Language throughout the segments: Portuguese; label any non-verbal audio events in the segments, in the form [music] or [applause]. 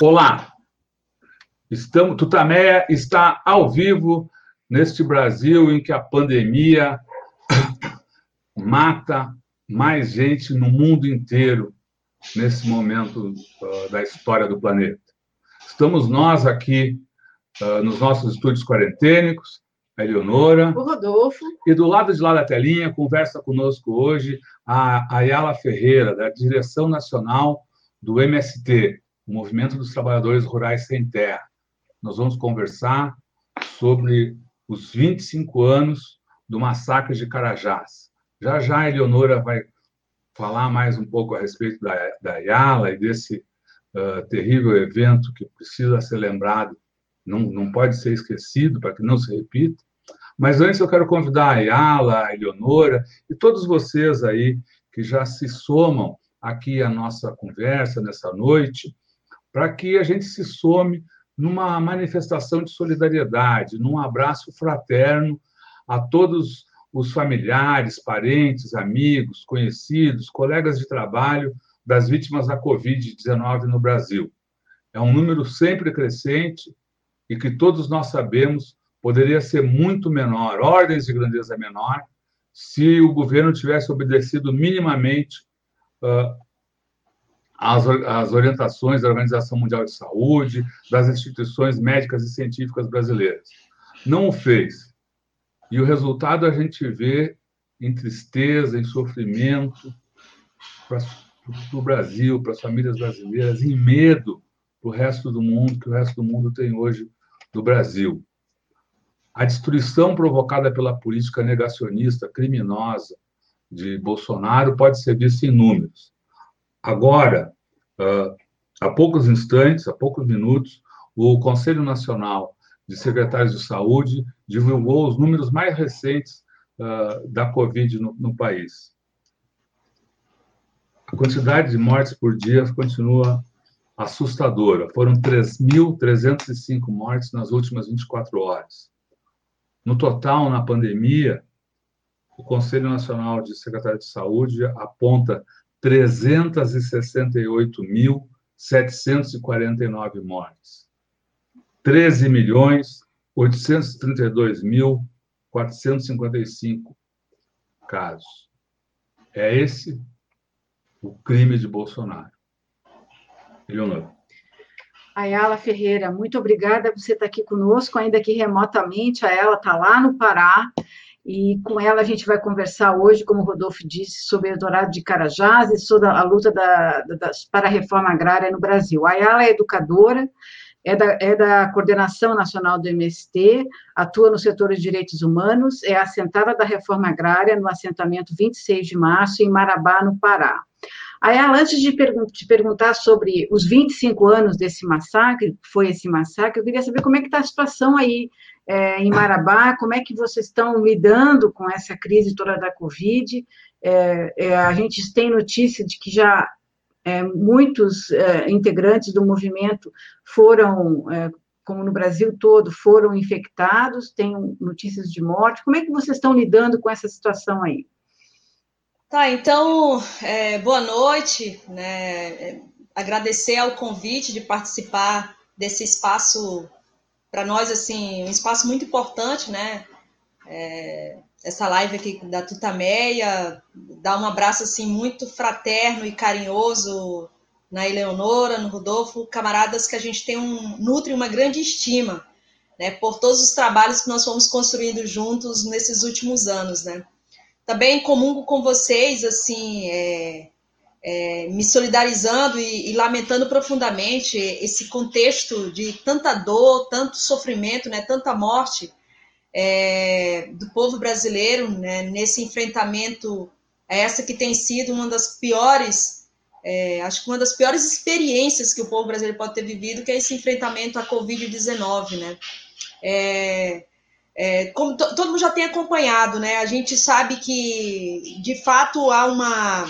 Olá, estamos, Tutameia está ao vivo neste Brasil em que a pandemia [coughs] mata mais gente no mundo inteiro nesse momento uh, da história do planeta. Estamos nós aqui uh, nos nossos estúdios quarentênicos, a Eleonora. O Rodolfo. E do lado de lá da telinha, conversa conosco hoje a Ayala Ferreira, da Direção Nacional do MST, o Movimento dos Trabalhadores Rurais Sem Terra. Nós vamos conversar sobre os 25 anos do massacre de Carajás. Já já a Eleonora vai falar mais um pouco a respeito da, da Yala e desse uh, terrível evento que precisa ser lembrado, não, não pode ser esquecido para que não se repita. Mas antes eu quero convidar a Yala, a Eleonora e todos vocês aí que já se somam aqui à nossa conversa nessa noite, para que a gente se some numa manifestação de solidariedade, num abraço fraterno a todos os familiares, parentes, amigos, conhecidos, colegas de trabalho das vítimas da Covid-19 no Brasil. É um número sempre crescente e que todos nós sabemos poderia ser muito menor, ordens de grandeza menor, se o governo tivesse obedecido minimamente uh, as, as orientações da Organização Mundial de Saúde, das instituições médicas e científicas brasileiras. Não o fez. E o resultado a gente vê em tristeza, em sofrimento para o Brasil, para as famílias brasileiras, em medo para o resto do mundo, que o resto do mundo tem hoje do Brasil. A destruição provocada pela política negacionista, criminosa de Bolsonaro pode ser vista em números. Agora, há poucos instantes, há poucos minutos, o Conselho Nacional de Secretários de Saúde divulgou os números mais recentes da Covid no, país. A quantidade de mortes por dia continua assustadora. Foram 3.305 mortes nas últimas 24 horas. No total, na pandemia, o Conselho Nacional de Secretários de Saúde aponta 368.749 mortes. 13 milhões 832.455 casos. É esse o crime de Bolsonaro. Leonor. Ayala Ferreira, muito obrigada por você estar aqui conosco, ainda que remotamente. A ela está lá no Pará e com ela a gente vai conversar hoje, como o Rodolfo disse, sobre o Eldorado de Carajás e sobre a luta da, da, para a reforma agrária no Brasil. A Ayala é educadora, é da, é da Coordenação Nacional do MST, atua no setor de direitos humanos, é assentada da reforma agrária no assentamento 26 de março, em Marabá, no Pará. Ayala, antes de pergun te perguntar sobre os 25 anos desse massacre, foi esse massacre, eu queria saber como é que está a situação aí é, em Marabá, como é que vocês estão lidando com essa crise toda da Covid. É, é, a gente tem notícia de que já é, muitos é, integrantes do movimento foram, é, como no Brasil todo, foram infectados, tem notícias de morte. Como é que vocês estão lidando com essa situação aí? Tá, então, boa noite, né? agradecer ao convite de participar desse espaço para nós, assim, um espaço muito importante, né? É, essa live aqui da Tutameia, dá um abraço, assim, muito fraterno e carinhoso na Eleonora, no Rodolfo, camaradas que a gente tem um, nutre uma grande estima, né? Por todos os trabalhos que nós fomos construindo juntos nesses últimos anos, né? Também comungo com vocês, assim, é, é, me solidarizando e, e, lamentando profundamente esse contexto de tanta dor, tanto sofrimento, né, tanta morte é, do povo brasileiro né, nesse enfrentamento a essa que tem sido uma das piores, é, acho que uma das piores experiências que o povo brasileiro pode ter vivido, que é esse enfrentamento à Covid-19, né? É, como todo mundo já tem acompanhado, né? A gente sabe que de fato há uma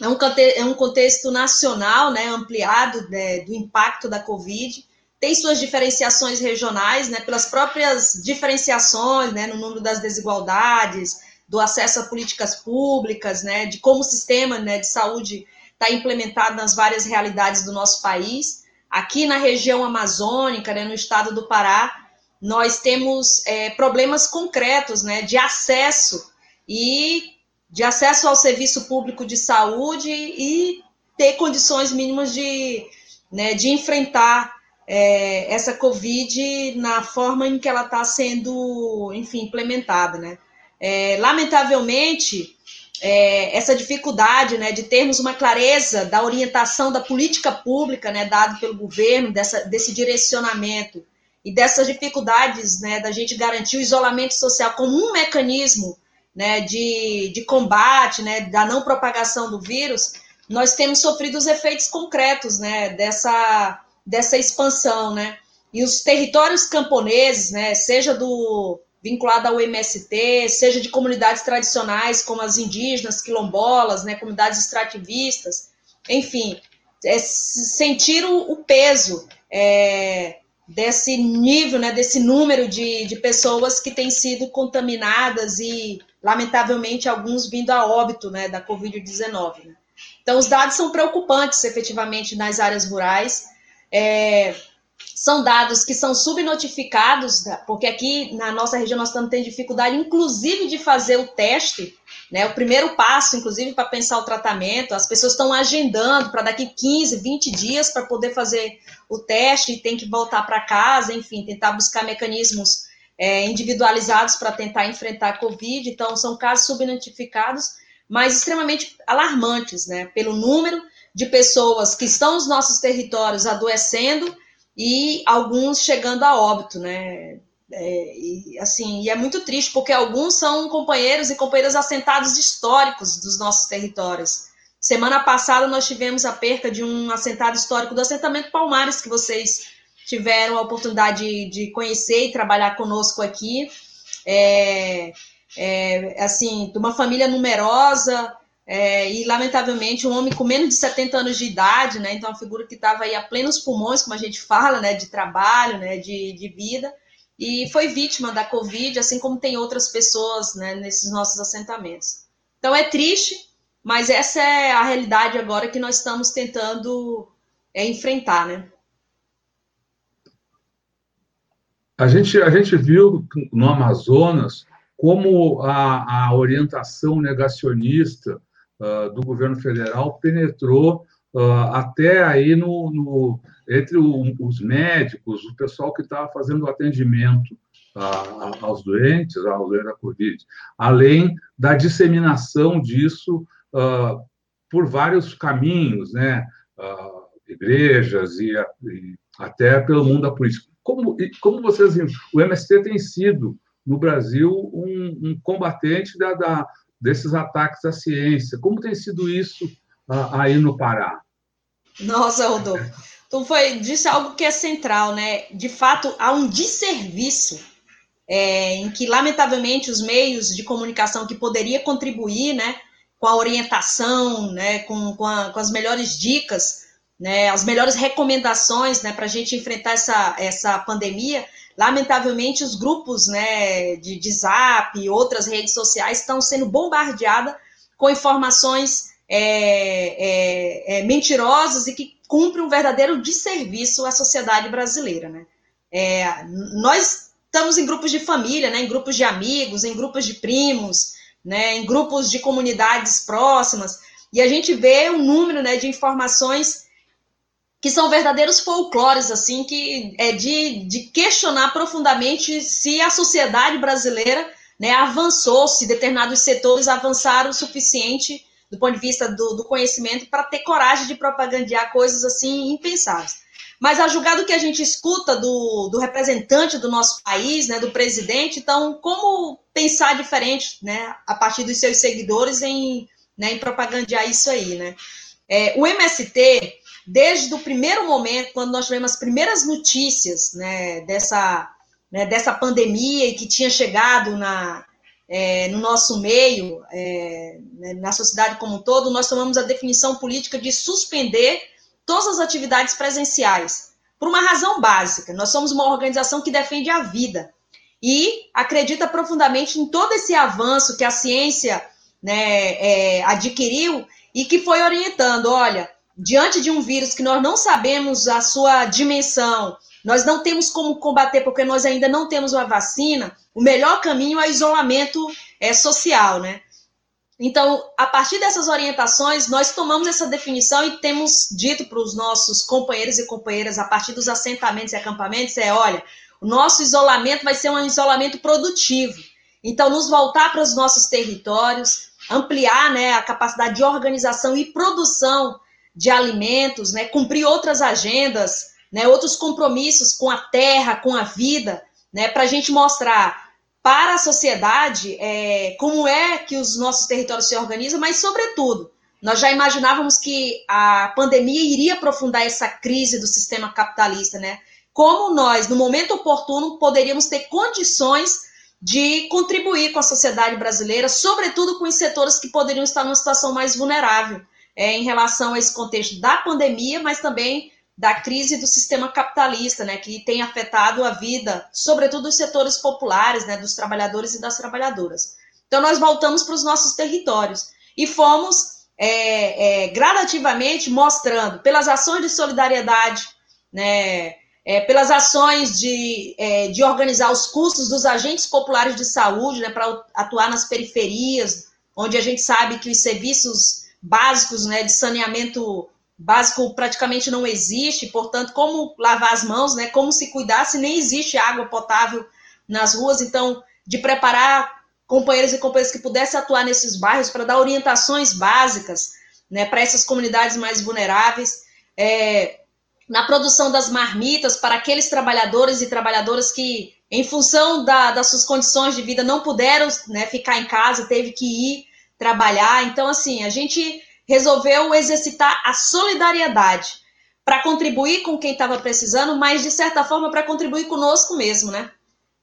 é um, é um contexto nacional, né, ampliado né, do impacto da Covid, tem suas diferenciações regionais, né, pelas próprias diferenciações, né, no número das desigualdades, do acesso a políticas públicas, né, de como o sistema né, de saúde está implementado nas várias realidades do nosso país. aqui na região amazônica, né, no estado do Pará, nós temos é, problemas concretos né, de acesso e de acesso ao serviço público de saúde e ter condições mínimas de, né, de enfrentar é, essa Covid na forma em que ela está sendo, enfim, implementada, né? É, lamentavelmente, é, essa dificuldade né, de termos uma clareza da orientação da política pública né, dado pelo governo, dessa, desse direcionamento e dessas dificuldades né, da gente garantir o isolamento social como um mecanismo né, de, de combate, né, da não propagação do vírus, nós temos sofrido os efeitos concretos né, dessa, dessa expansão. Né? E os territórios camponeses, né, seja do vinculado ao MST, seja de comunidades tradicionais como as indígenas, quilombolas, né, comunidades extrativistas, enfim, é, sentir o, o peso é, desse nível, né, desse número de, de pessoas que têm sido contaminadas e, lamentavelmente, alguns vindo a óbito né, da Covid-19. Né? Então, os dados são preocupantes, efetivamente, nas áreas rurais. É, são dados que são subnotificados, porque aqui na nossa região nós estamos tendo dificuldade, inclusive, de fazer o teste, né? O primeiro passo, inclusive, para pensar o tratamento, as pessoas estão agendando para daqui 15, 20 dias para poder fazer o teste e tem que voltar para casa, enfim, tentar buscar mecanismos é, individualizados para tentar enfrentar a Covid. Então, são casos subnotificados mas extremamente alarmantes, né? Pelo número de pessoas que estão nos nossos territórios adoecendo e alguns chegando a óbito, né? É, e, assim, e é muito triste, porque alguns são companheiros e companheiras assentados históricos dos nossos territórios. Semana passada nós tivemos a perca de um assentado histórico do assentamento Palmares, que vocês tiveram a oportunidade de, de conhecer e trabalhar conosco aqui. É, é, assim, de uma família numerosa, é, e lamentavelmente um homem com menos de 70 anos de idade, né? Então, uma figura que estava aí a plenos pulmões, como a gente fala, né? De trabalho, né? De, de vida, e foi vítima da Covid, assim como tem outras pessoas, né? Nesses nossos assentamentos. Então, é triste, mas essa é a realidade agora que nós estamos tentando é, enfrentar, né? A gente, a gente viu no Amazonas como a, a orientação negacionista uh, do governo federal penetrou uh, até aí no, no entre o, os médicos, o pessoal que estava fazendo o atendimento uh, aos doentes, aos doentes da Covid, além da disseminação disso por vários caminhos, né? igrejas e, e, até pelo mundo da política. Como, como vocês o MST tem sido no Brasil um, um combatente da, da, desses ataques à ciência. Como tem sido isso uh, aí no Pará? Nossa, Rodolfo, tu foi, disse algo que é central, né? De fato, há um desserviço é, em que, lamentavelmente, os meios de comunicação que poderia contribuir, né, com a orientação, né, com, com, a, com as melhores dicas, né, as melhores recomendações, né, para a gente enfrentar essa, essa pandemia, Lamentavelmente, os grupos né, de, de zap e outras redes sociais estão sendo bombardeadas com informações é, é, é, mentirosas e que cumprem um verdadeiro desserviço à sociedade brasileira. Né? É, nós estamos em grupos de família, né, em grupos de amigos, em grupos de primos, né, em grupos de comunidades próximas, e a gente vê um número né, de informações que são verdadeiros folclores, assim, que é de, de questionar profundamente se a sociedade brasileira né, avançou, se determinados setores avançaram o suficiente do ponto de vista do, do conhecimento para ter coragem de propagandear coisas assim impensáveis. Mas a julgar do que a gente escuta do, do representante do nosso país, né, do presidente, então, como pensar diferente né, a partir dos seus seguidores em, né, em propagandear isso aí? Né? É, o MST desde o primeiro momento, quando nós tivemos as primeiras notícias né, dessa, né, dessa pandemia e que tinha chegado na, é, no nosso meio, é, né, na sociedade como um todo, nós tomamos a definição política de suspender todas as atividades presenciais, por uma razão básica. Nós somos uma organização que defende a vida e acredita profundamente em todo esse avanço que a ciência né, é, adquiriu e que foi orientando, olha, diante de um vírus que nós não sabemos a sua dimensão, nós não temos como combater porque nós ainda não temos uma vacina, o melhor caminho é isolamento é, social, né? Então, a partir dessas orientações, nós tomamos essa definição e temos dito para os nossos companheiros e companheiras, a partir dos assentamentos e acampamentos, é, olha, o nosso isolamento vai ser um isolamento produtivo. Então, nos voltar para os nossos territórios, ampliar né, a capacidade de organização e produção de alimentos, né, cumprir outras agendas, né, outros compromissos com a terra, com a vida, né, para a gente mostrar para a sociedade é, como é que os nossos territórios se organizam, mas, sobretudo, nós já imaginávamos que a pandemia iria aprofundar essa crise do sistema capitalista, né? Como nós, no momento oportuno, poderíamos ter condições de contribuir com a sociedade brasileira, sobretudo com os setores que poderiam estar numa situação mais vulnerável é, em relação a esse contexto da pandemia, mas também da crise do sistema capitalista, né, que tem afetado a vida, sobretudo dos setores populares, né, dos trabalhadores e das trabalhadoras. Então, nós voltamos para os nossos territórios e fomos é, é, gradativamente mostrando, pelas ações de solidariedade, né, é, pelas ações de, é, de organizar os custos dos agentes populares de saúde, né, para atuar nas periferias, onde a gente sabe que os serviços básicos né, de saneamento básico praticamente não existe, portanto, como lavar as mãos, né? Como se cuidar se nem existe água potável nas ruas, então, de preparar companheiros e companheiras que pudessem atuar nesses bairros para dar orientações básicas, né, para essas comunidades mais vulneráveis, é, na produção das marmitas para aqueles trabalhadores e trabalhadoras que, em função da, das suas condições de vida, não puderam né, ficar em casa, teve que ir trabalhar. Então, assim, a gente resolveu exercitar a solidariedade para contribuir com quem estava precisando, mas de certa forma para contribuir conosco mesmo, né?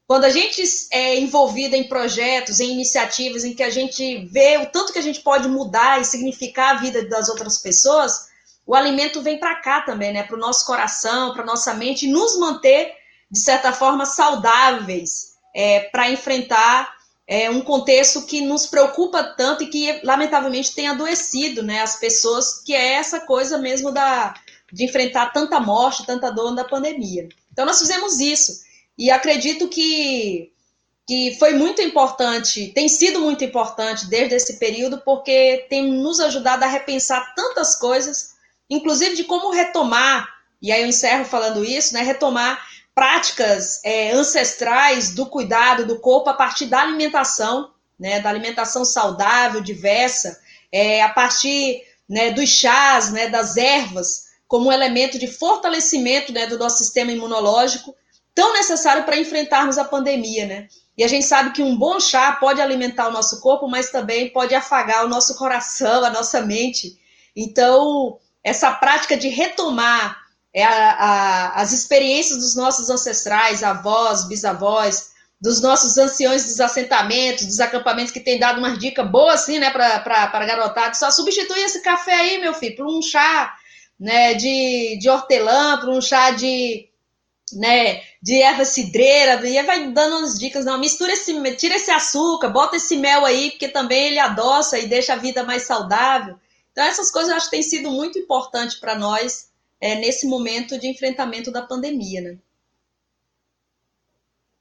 Quando a gente é envolvido em projetos, em iniciativas em que a gente vê o tanto que a gente pode mudar e significar a vida das outras pessoas, o alimento vem para cá também, né? Para o nosso coração, para nossa mente, nos manter, de certa forma, saudáveis é, para enfrentar é um contexto que nos preocupa tanto e que, lamentavelmente, tem adoecido né, as pessoas, que é essa coisa mesmo da, de enfrentar tanta morte, tanta dor da pandemia. Então, nós fizemos isso. E acredito que, que foi muito importante, tem sido muito importante desde esse período, porque tem nos ajudado a repensar tantas coisas, inclusive de como retomar, e aí eu encerro falando isso, né, retomar práticas é, ancestrais do cuidado do corpo a partir da alimentação, né, da alimentação saudável, diversa, é, a partir né, dos chás, né, das ervas, como um elemento de fortalecimento né, do nosso sistema imunológico, tão necessário para enfrentarmos a pandemia, né? E a gente sabe que um bom chá pode alimentar o nosso corpo, mas também pode afagar o nosso coração, a nossa mente. Então, essa prática de retomar é a, a, as experiências dos nossos ancestrais, avós, bisavós, dos nossos anciões dos assentamentos, dos acampamentos que tem dado umas dicas boas assim, né, para garotada. Só substitui esse café aí, meu filho, por um chá né, de, de hortelã, por um chá de, né, de erva cidreira, e vai dando umas dicas, não, mistura esse, tira esse açúcar, bota esse mel aí, porque também ele adoça e deixa a vida mais saudável. Então, essas coisas eu acho que têm sido muito importantes para nós, é, nesse momento de enfrentamento da pandemia, né?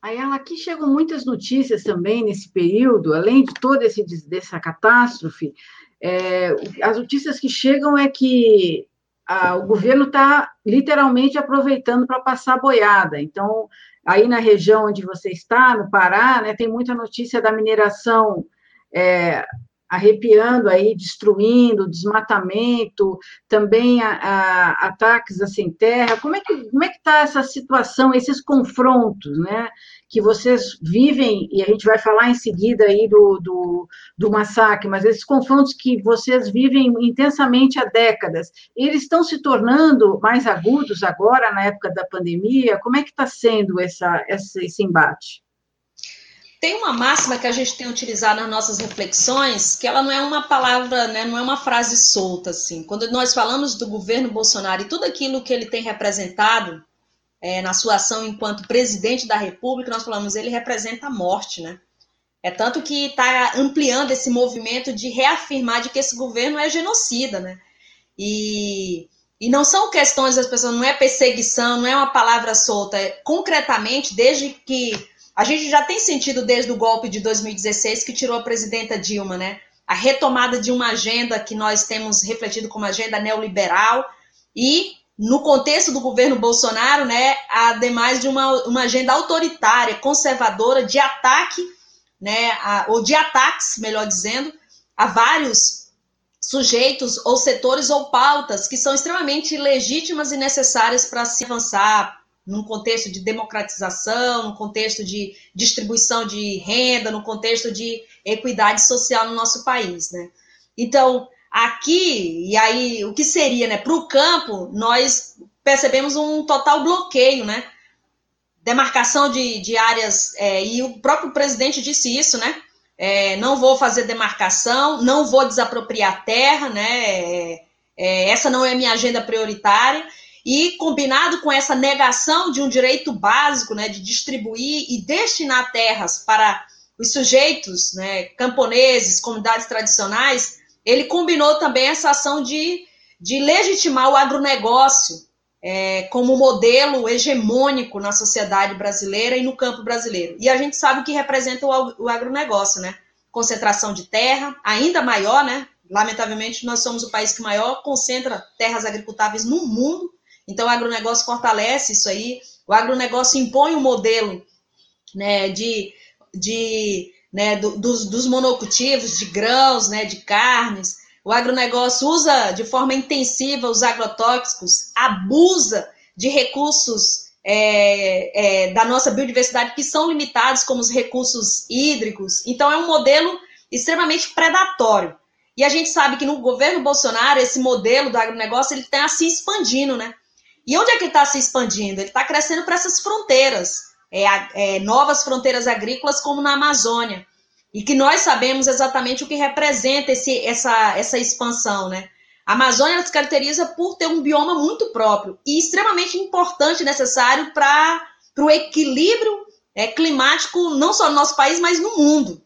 Ayala, aqui chegam muitas notícias também nesse período, além de toda esse, dessa catástrofe, é, as notícias que chegam é que a, o governo está literalmente aproveitando para passar boiada. Então, aí na região onde você está, no Pará, né, tem muita notícia da mineração é, arrepiando aí, destruindo, desmatamento, também a, a, ataques a sem terra. Como é que é está essa situação, esses confrontos, né? Que vocês vivem e a gente vai falar em seguida aí do, do, do massacre, mas esses confrontos que vocês vivem intensamente há décadas, eles estão se tornando mais agudos agora na época da pandemia. Como é que está sendo essa, essa esse embate? Tem uma máxima que a gente tem utilizado nas nossas reflexões, que ela não é uma palavra, né, não é uma frase solta, assim. Quando nós falamos do governo Bolsonaro e tudo aquilo que ele tem representado é, na sua ação enquanto presidente da República, nós falamos, ele representa a morte, né? É tanto que está ampliando esse movimento de reafirmar de que esse governo é genocida, né? E, e não são questões das pessoas, não é perseguição, não é uma palavra solta. É, concretamente, desde que. A gente já tem sentido desde o golpe de 2016 que tirou a presidenta Dilma, né? A retomada de uma agenda que nós temos refletido como agenda neoliberal e no contexto do governo Bolsonaro, né, ademais de uma, uma agenda autoritária, conservadora, de ataque, né, a, ou de ataques, melhor dizendo, a vários sujeitos ou setores ou pautas que são extremamente legítimas e necessárias para se avançar num contexto de democratização, no contexto de distribuição de renda, no contexto de equidade social no nosso país, né? Então, Aqui, e aí, o que seria, né? Para o campo, nós percebemos um total bloqueio, né? Demarcação de, de áreas, é, e o próprio presidente disse isso, né? É, não vou fazer demarcação, não vou desapropriar terra, né? É, é essa não é minha agenda prioritária. E combinado com essa negação de um direito básico, né, de distribuir e destinar terras para os sujeitos, né, camponeses, comunidades tradicionais, ele combinou também essa ação de, de legitimar o agronegócio é, como modelo hegemônico na sociedade brasileira e no campo brasileiro. E a gente sabe o que representa o, o agronegócio, né? Concentração de terra, ainda maior, né? Lamentavelmente, nós somos o país que maior concentra terras agricultáveis no mundo, então o agronegócio fortalece isso aí. O agronegócio impõe um modelo né, de, de né, do, dos, dos, monocultivos de grãos, né, de carnes. O agronegócio usa de forma intensiva os agrotóxicos, abusa de recursos é, é, da nossa biodiversidade que são limitados, como os recursos hídricos. Então, é um modelo extremamente predatório. E a gente sabe que no governo Bolsonaro, esse modelo do agronegócio ele está se expandindo, né? E onde é que ele está se expandindo? Ele está crescendo para essas fronteiras é, é, novas fronteiras agrícolas, como na Amazônia. E que nós sabemos exatamente o que representa esse, essa, essa expansão, né? A Amazônia se caracteriza por ter um bioma muito próprio e extremamente importante, necessário para o equilíbrio é, climático, não só no nosso país, mas no mundo.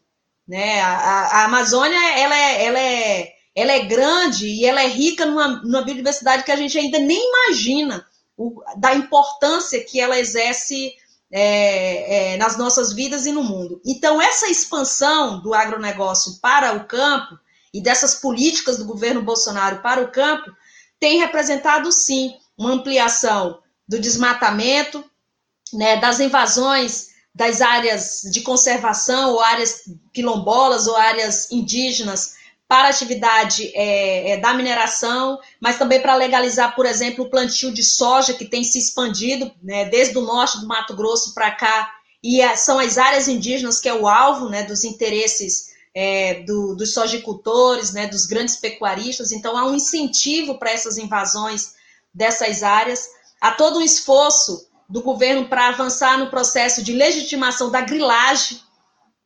Né? A, a, a Amazônia ela é, ela, é, ela é grande e ela é rica numa, numa biodiversidade que a gente ainda nem imagina o, da importância que ela exerce é, é, nas nossas vidas e no mundo. Então, essa expansão do agronegócio para o campo e dessas políticas do governo Bolsonaro para o campo tem representado, sim, uma ampliação do desmatamento, né, das invasões das áreas de conservação, ou áreas quilombolas, ou áreas indígenas, para a atividade é, é, da mineração, mas também para legalizar, por exemplo, o plantio de soja que tem se expandido né, desde o norte do Mato Grosso para cá, e a, são as áreas indígenas que é o alvo né, dos interesses é, do, dos sojicultores, né, dos grandes pecuaristas. Então, há um incentivo para essas invasões dessas áreas. Há todo um esforço do governo para avançar no processo de legitimação da grilagem,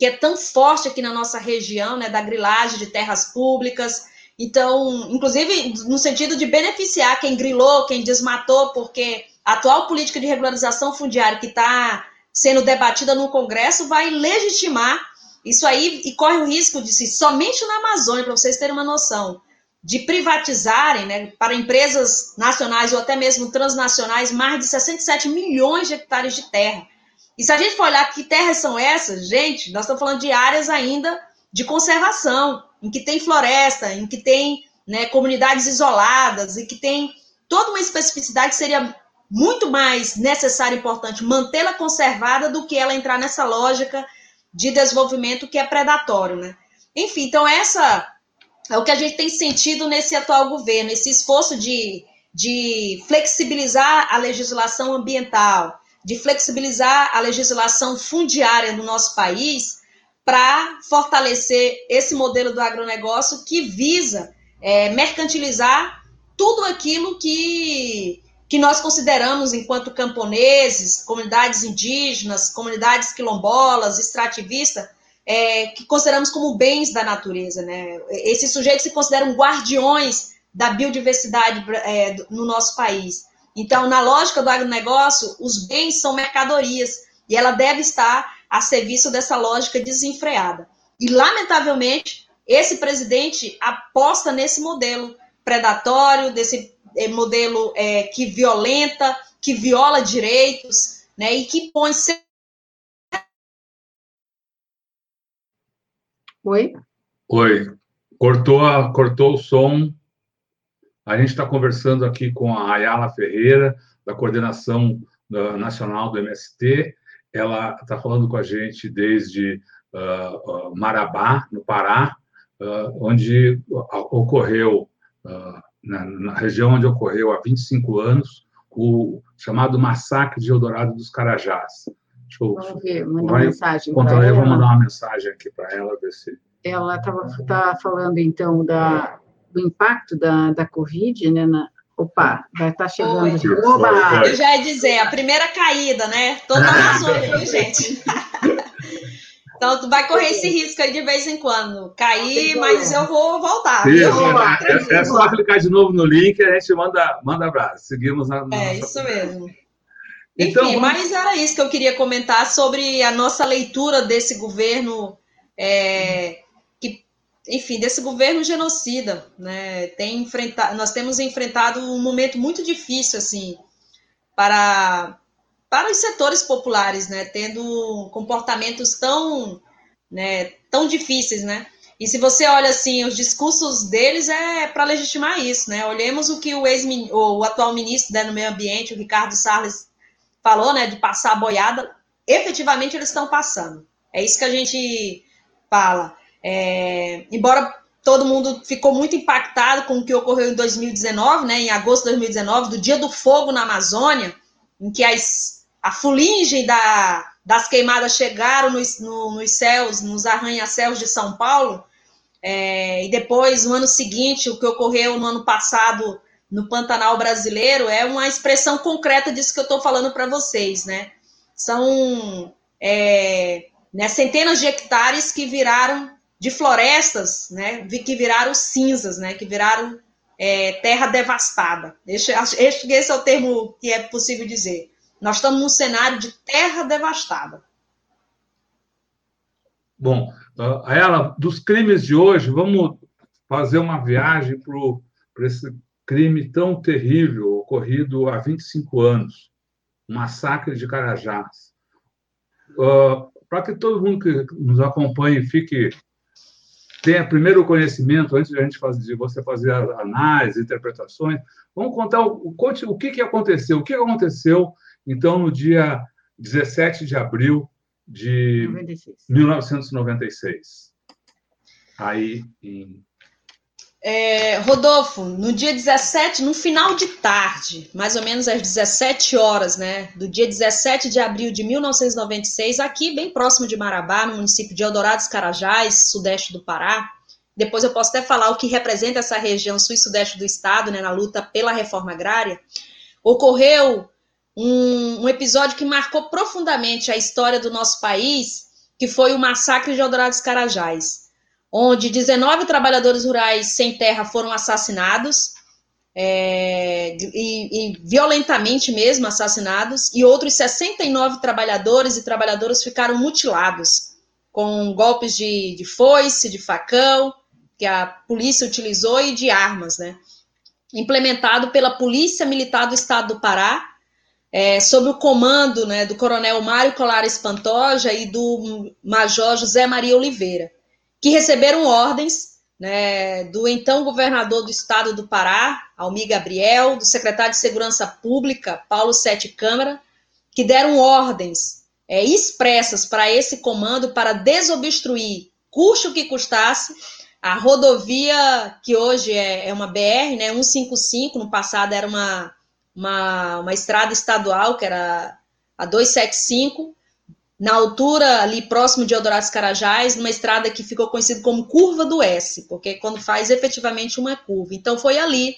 que é tão forte aqui na nossa região, né, da grilagem de terras públicas. Então, inclusive no sentido de beneficiar quem grilou, quem desmatou, porque a atual política de regularização fundiária que está sendo debatida no Congresso vai legitimar isso aí e corre o risco de se somente na Amazônia, para vocês terem uma noção, de privatizarem, né, para empresas nacionais ou até mesmo transnacionais, mais de 67 milhões de hectares de terra. E se a gente for olhar que terras são essas, gente, nós estamos falando de áreas ainda de conservação, em que tem floresta, em que tem né, comunidades isoladas e que tem toda uma especificidade que seria muito mais necessária e importante mantê-la conservada do que ela entrar nessa lógica de desenvolvimento que é predatório, né? Enfim, então essa é o que a gente tem sentido nesse atual governo, esse esforço de, de flexibilizar a legislação ambiental, de flexibilizar a legislação fundiária no nosso país para fortalecer esse modelo do agronegócio que visa é, mercantilizar tudo aquilo que, que nós consideramos enquanto camponeses, comunidades indígenas, comunidades quilombolas, extrativistas, é, que consideramos como bens da natureza. Né? Esses sujeitos se consideram guardiões da biodiversidade é, no nosso país. Então, na lógica do agronegócio, os bens são mercadorias e ela deve estar a serviço dessa lógica desenfreada. E, lamentavelmente, esse presidente aposta nesse modelo predatório, desse é, modelo é, que violenta, que viola direitos, né, e que põe. Oi? Oi. Cortou, a, cortou o som. A gente está conversando aqui com a Ayala Ferreira, da coordenação nacional do MST. Ela está falando com a gente desde uh, Marabá, no Pará, uh, onde ocorreu, uh, na, na, região onde ocorreu há 25 anos, o chamado Massacre de Eldorado dos Carajás. Deixa eu, Vamos ver, mandar uma mensagem para ela. Eu vou mandar uma mensagem aqui para ela, ver se... Ela estava tá falando, então, da, do impacto da, da Covid, né, na, Opa, vai estar tá chegando. Oi. Opa! Eu já ia dizer, a primeira caída, né? Toda a Amazônia, viu, [laughs] gente? Então, tu vai correr esse risco aí de vez em quando. Cair, mas eu vou voltar. Sim, é, é, só clicar de novo no link e a gente manda, manda abraço. Seguimos na. na é, isso mesmo. Então, Enfim, vamos... mas era isso que eu queria comentar sobre a nossa leitura desse governo, é, enfim, desse governo genocida, né? Tem enfrentado, nós temos enfrentado um momento muito difícil, assim, para para os setores populares, né, tendo comportamentos tão, né, tão difíceis, né? E se você olha assim, os discursos deles é para legitimar isso, né? Olhemos o que o ex o atual ministro né, do Meio Ambiente, o Ricardo Salles, falou, né, de passar a boiada. Efetivamente eles estão passando. É isso que a gente fala. É, embora todo mundo ficou muito impactado com o que ocorreu em 2019, né, em agosto de 2019, do Dia do Fogo na Amazônia, em que as a fuligem da, das queimadas chegaram nos, no, nos céus, nos arranha-céus de São Paulo, é, e depois, no ano seguinte, o que ocorreu no ano passado no Pantanal brasileiro é uma expressão concreta disso que eu estou falando para vocês, né? São é, né, centenas de hectares que viraram de florestas, né? Que viraram cinzas, né? Que viraram é, terra devastada. Esse, esse é o termo que é possível dizer. Nós estamos num cenário de terra devastada. Bom, ela dos crimes de hoje, vamos fazer uma viagem para esse crime tão terrível ocorrido há 25 anos, o massacre de Carajás. Uh, para que todo mundo que nos acompanhe fique tenha primeiro o conhecimento antes de a gente fazer, de você fazer a análise, interpretações, vamos contar o, conte, o que, que aconteceu, o que aconteceu então, no dia 17 de abril de 96. 1996, aí em é, Rodolfo, no dia 17, no final de tarde, mais ou menos às 17 horas, né, do dia 17 de abril de 1996, aqui bem próximo de Marabá, no município de Eldorado Carajás, sudeste do Pará. Depois eu posso até falar o que representa essa região sul e sudeste do estado, né, na luta pela reforma agrária. Ocorreu um, um, episódio que marcou profundamente a história do nosso país, que foi o massacre de Eldorado Carajás, onde 19 trabalhadores rurais sem terra foram assassinados, é, e, e, violentamente mesmo assassinados, e outros 69 trabalhadores e trabalhadoras ficaram mutilados, com golpes de, de foice, de facão, que a polícia utilizou, e de armas, né? Implementado pela Polícia Militar do Estado do Pará, é, sob o comando né, do coronel Mário Colares Pantoja e do major José Maria Oliveira, que receberam ordens né, do então governador do estado do Pará, Almir Gabriel, do secretário de Segurança Pública, Paulo Sete Câmara, que deram ordens é, expressas para esse comando para desobstruir, custe o que custasse, a rodovia que hoje é, é uma BR, né, 155, no passado era uma uma, uma estrada estadual, que era a 275, na altura ali próximo de Eldorado Carajás, numa estrada que ficou conhecida como Curva do S, porque é quando faz efetivamente uma curva. Então foi ali,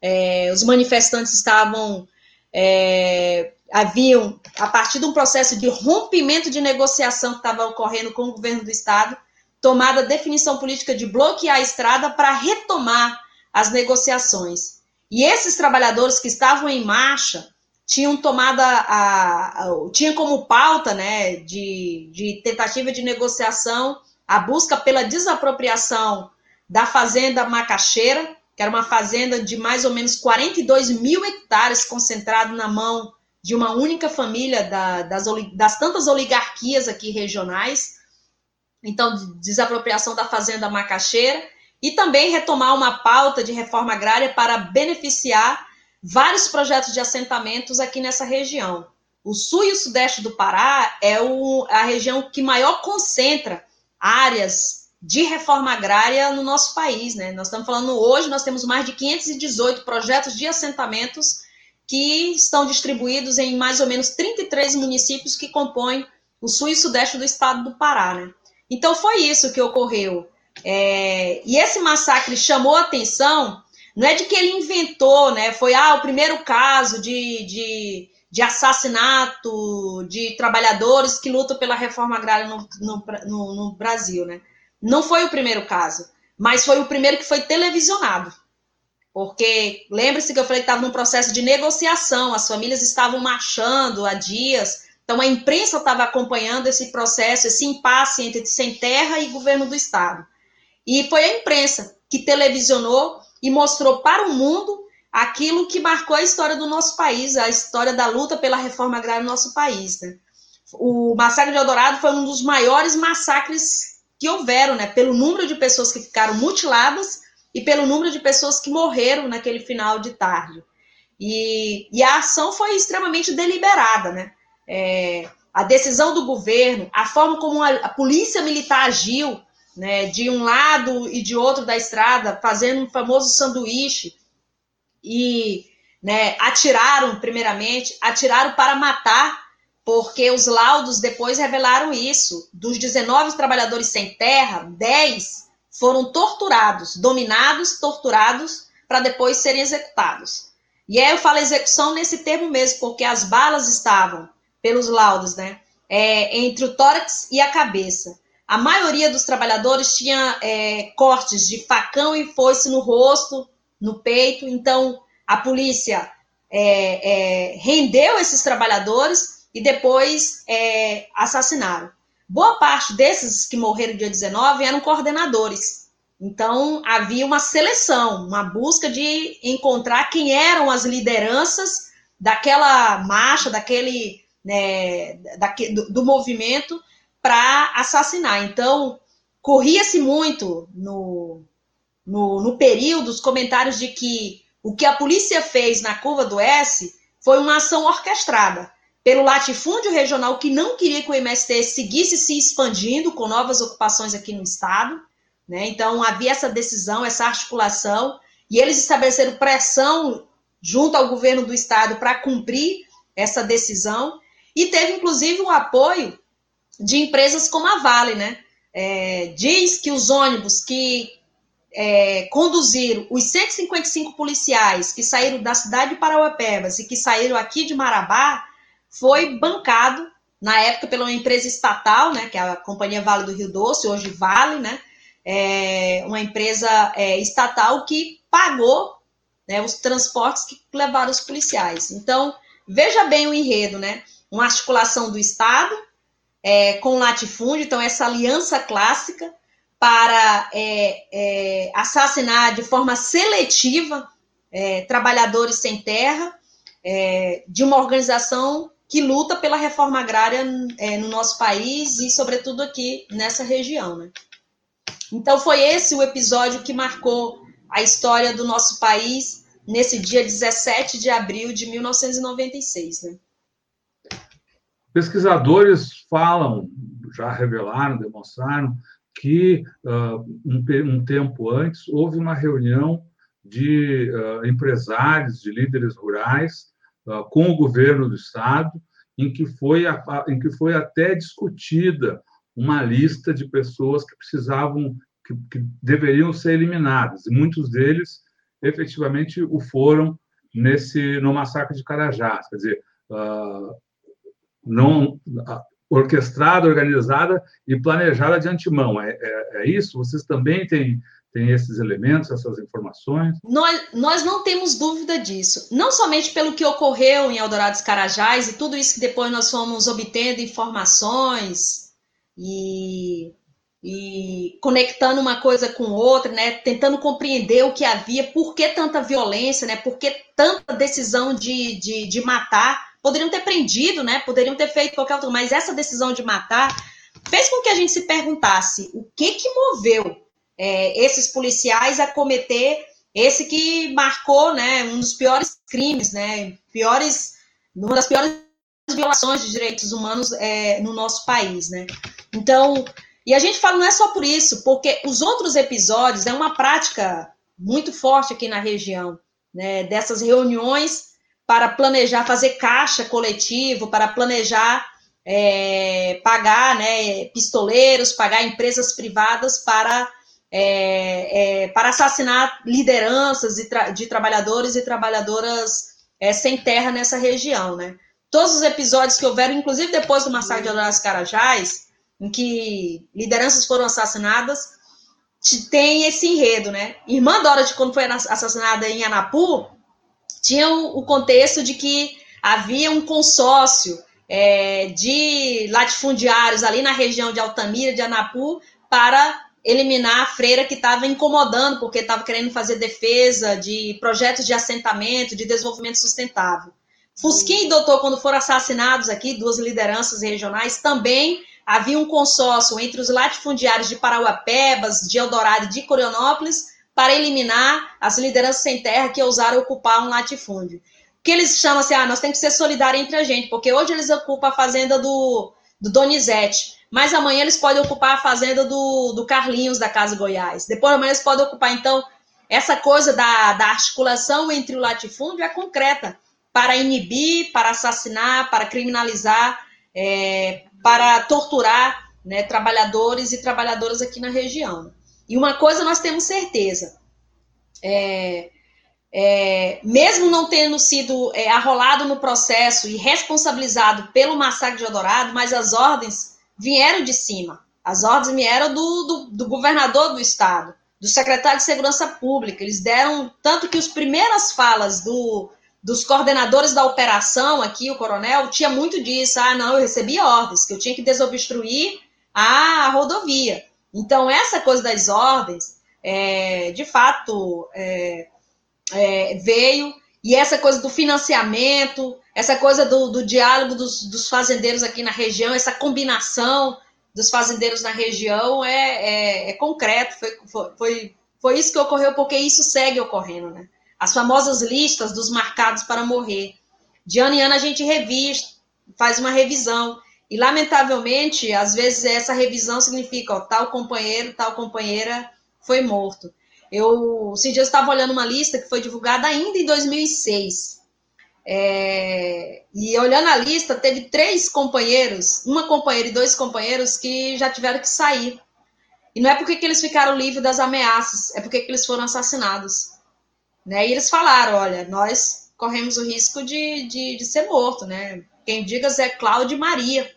é, os manifestantes estavam, é, haviam, a partir de um processo de rompimento de negociação que estava ocorrendo com o governo do estado, tomada a definição política de bloquear a estrada para retomar as negociações. E esses trabalhadores que estavam em marcha tinham tomado a, a, tinha como pauta, né, de, de tentativa de negociação a busca pela desapropriação da fazenda Macaxeira, que era uma fazenda de mais ou menos 42 mil hectares concentrado na mão de uma única família da, das, das tantas oligarquias aqui regionais. Então, desapropriação da fazenda macaxeira e também retomar uma pauta de reforma agrária para beneficiar vários projetos de assentamentos aqui nessa região. O sul e o sudeste do Pará é o, a região que maior concentra áreas de reforma agrária no nosso país, né? Nós estamos falando hoje, nós temos mais de 518 projetos de assentamentos que estão distribuídos em mais ou menos 33 municípios que compõem o sul e sudeste do estado do Pará, né? Então foi isso que ocorreu. É, e esse massacre chamou atenção, não é de que ele inventou, né? Foi ah, o primeiro caso de, de, de assassinato de trabalhadores que lutam pela reforma agrária no, no, no, no Brasil, né? Não foi o primeiro caso, mas foi o primeiro que foi televisionado. Porque lembre-se que eu falei que estava num processo de negociação, as famílias estavam marchando há dias então, a imprensa estava acompanhando esse processo, esse impasse entre sem terra e governo do Estado. E foi a imprensa que televisionou e mostrou para o mundo aquilo que marcou a história do nosso país, a história da luta pela reforma agrária no nosso país. Né? O massacre de Eldorado foi um dos maiores massacres que houveram, né? pelo número de pessoas que ficaram mutiladas e pelo número de pessoas que morreram naquele final de tarde. E, e a ação foi extremamente deliberada, né? é, a decisão do governo, a forma como a, a, polícia militar agiu, né, de um lado e de outro da estrada, fazendo um famoso sanduíche, e né, atiraram, primeiramente, atiraram para matar, porque os laudos depois revelaram isso. Dos 19 trabalhadores sem terra, 10 foram torturados, dominados, torturados, para depois serem executados. E aí eu falo execução nesse termo mesmo, porque as balas estavam pelos laudos, né? É, entre o tórax e a cabeça. A maioria dos trabalhadores tinha é, cortes de facão e foice no rosto, no peito. Então, a polícia é, é rendeu esses trabalhadores e depois é, assassinaram. Boa parte desses que morreram dia 19 eram coordenadores. Então, havia uma seleção, uma busca de encontrar quem eram as lideranças daquela marcha, daquele né, do, do movimento para assassinar. Então, corria-se muito no, no, no período os comentários de que o que a polícia fez na curva do S foi uma ação orquestrada pelo latifúndio regional que não queria que o MST seguisse se expandindo com novas ocupações aqui no estado. Né? Então, havia essa decisão, essa articulação, e eles estabeleceram pressão junto ao governo do estado para cumprir essa decisão. E teve, inclusive, o apoio de empresas como a Vale, né? É, diz que os ônibus que é, conduziram os 155 policiais que saíram da cidade de Parauapebas e que saíram aqui de Marabá foi bancado na época pela uma empresa estatal, né, que é a Companhia Vale do Rio Doce, hoje Vale, né, é uma empresa é, estatal que pagou né, os transportes que levaram os policiais. Então, veja bem o enredo, né? uma articulação do Estado é, com latifúndio, então essa aliança clássica para é, é, assassinar de forma seletiva é, trabalhadores sem terra é, de uma organização que luta pela reforma agrária é, no nosso país e, sobretudo, aqui nessa região. Né? Então, foi esse o episódio que marcou a história do nosso país nesse dia 17 de abril de 1996. Né? Pesquisadores falam, já revelaram, demonstraram, que uh, um, um, tempo antes houve uma reunião de uh, empresários, de líderes rurais, uh, com o governo do estado, em que foi, a, em que foi até discutida uma lista de pessoas que precisavam, que, que deveriam ser eliminadas, e muitos deles efetivamente o foram nesse no massacre de Carajás, quer dizer, não orquestrada, organizada e planejada de antemão. É, é, é, isso? Vocês também têm, têm esses elementos, essas informações? Nós, nós não temos dúvida disso. Não somente pelo que ocorreu em Eldorado Carajás e tudo isso que depois nós fomos obtendo informações e e conectando uma coisa com outra, né, tentando compreender o que havia, por que tanta violência, né, por que tanta decisão de, de, de matar. Poderiam ter prendido, né, poderiam ter feito qualquer outro, mas essa decisão de matar fez com que a gente se perguntasse o que que moveu é, esses policiais a cometer esse que marcou, né, um dos piores crimes, né, piores, uma das piores violações de direitos humanos é, no nosso país, né. Então, e a gente fala não é só por isso, porque os outros episódios é uma prática muito forte aqui na região, né, dessas reuniões para planejar, fazer caixa coletivo, para planejar é, pagar né, pistoleiros, pagar empresas privadas para, é, é, para assassinar lideranças de, tra de trabalhadores e trabalhadoras é, sem terra nessa região. Né? Todos os episódios que houveram, inclusive depois do massacre de Horácio Carajás, em que lideranças foram assassinadas, tem esse enredo, né? Irmã Dorothy, quando foi assassinada em Anapu, tinha o, contexto de que havia um consórcio é, de latifundiários ali na região de Altamira, de Anapu, para eliminar a freira que estava incomodando, porque estava querendo fazer defesa de projetos de assentamento, de desenvolvimento sustentável. Fusquim e Doutor, quando foram assassinados aqui, duas lideranças regionais, também havia um consórcio entre os latifundiários de Parauapebas, de Eldorado e de Corionópolis para eliminar as lideranças sem terra que ousaram ocupar um latifúndio. Que eles chamam assim, ah, nós temos que ser solidários entre a gente, porque hoje eles ocupam a fazenda do, do Donizete, mas amanhã eles podem ocupar a fazenda do, do Carlinhos da Casa Goiás. Depois amanhã eles podem ocupar, então, essa coisa da, da articulação entre o latifúndio é concreta para inibir, para assassinar, para criminalizar é, para torturar né, trabalhadores e trabalhadoras aqui na região. E uma coisa nós temos certeza: é, é, mesmo não tendo sido é, arrolado no processo e responsabilizado pelo massacre de Eldorado, mas as ordens vieram de cima. As ordens vieram do, do, do governador do estado, do secretário de Segurança Pública. Eles deram, tanto que as primeiras falas do, dos coordenadores da operação aqui, o coronel, tinha muito disso. Ah, não, eu recebi ordens, que eu tinha que desobstruir a rodovia. Então, essa coisa das ordens, é, de fato, é, é, veio. E essa coisa do financiamento, essa coisa do, do diálogo dos, dos, fazendeiros aqui na região, essa combinação dos fazendeiros na região é, é, é concreto. Foi, foi, foi isso que ocorreu, porque isso segue ocorrendo, né? as famosas listas dos marcados para morrer. De ano em ano a gente revista, faz uma revisão. E, lamentavelmente, às vezes essa revisão significa, ó, tal companheiro, tal companheira foi morto. Eu, esses dias, estava olhando uma lista que foi divulgada ainda em 2006. É, e olhando a lista, teve três companheiros, uma companheira e dois companheiros que já tiveram que sair. E não é porque que eles ficaram livres das ameaças, é porque que eles foram assassinados. Né? E eles falaram: olha, nós corremos o risco de, de, de ser morto. Né? Quem diga Zé Cláudio e Maria,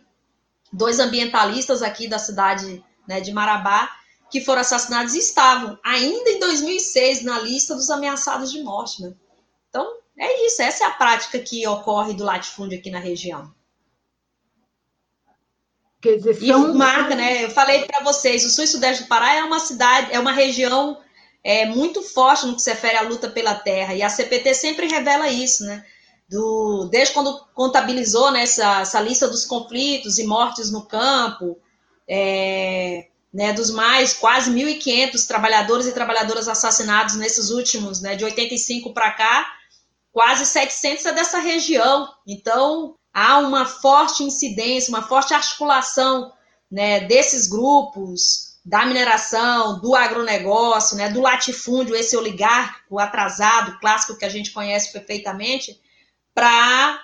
dois ambientalistas aqui da cidade né, de Marabá, que foram assassinados estavam ainda em 2006 na lista dos ameaçados de morte. Né? Então, é isso, essa é a prática que ocorre do latifúndio aqui na região. Quer dizer, são... E marca, né? Eu falei para vocês, o sul e sudeste do Pará é uma cidade, é uma região é muito forte no que se refere à luta pela terra, e a CPT sempre revela isso, né? Do, desde quando contabilizou né, essa, essa lista dos conflitos e mortes no campo, é, né, dos mais quase 1.500 trabalhadores e trabalhadoras assassinados nesses últimos, né, de 85 para cá, quase 700 é dessa região. Então, há uma forte incidência, uma forte articulação né, desses grupos, da mineração, do agronegócio, né, do latifúndio, esse oligárquico atrasado, clássico que a gente conhece perfeitamente, para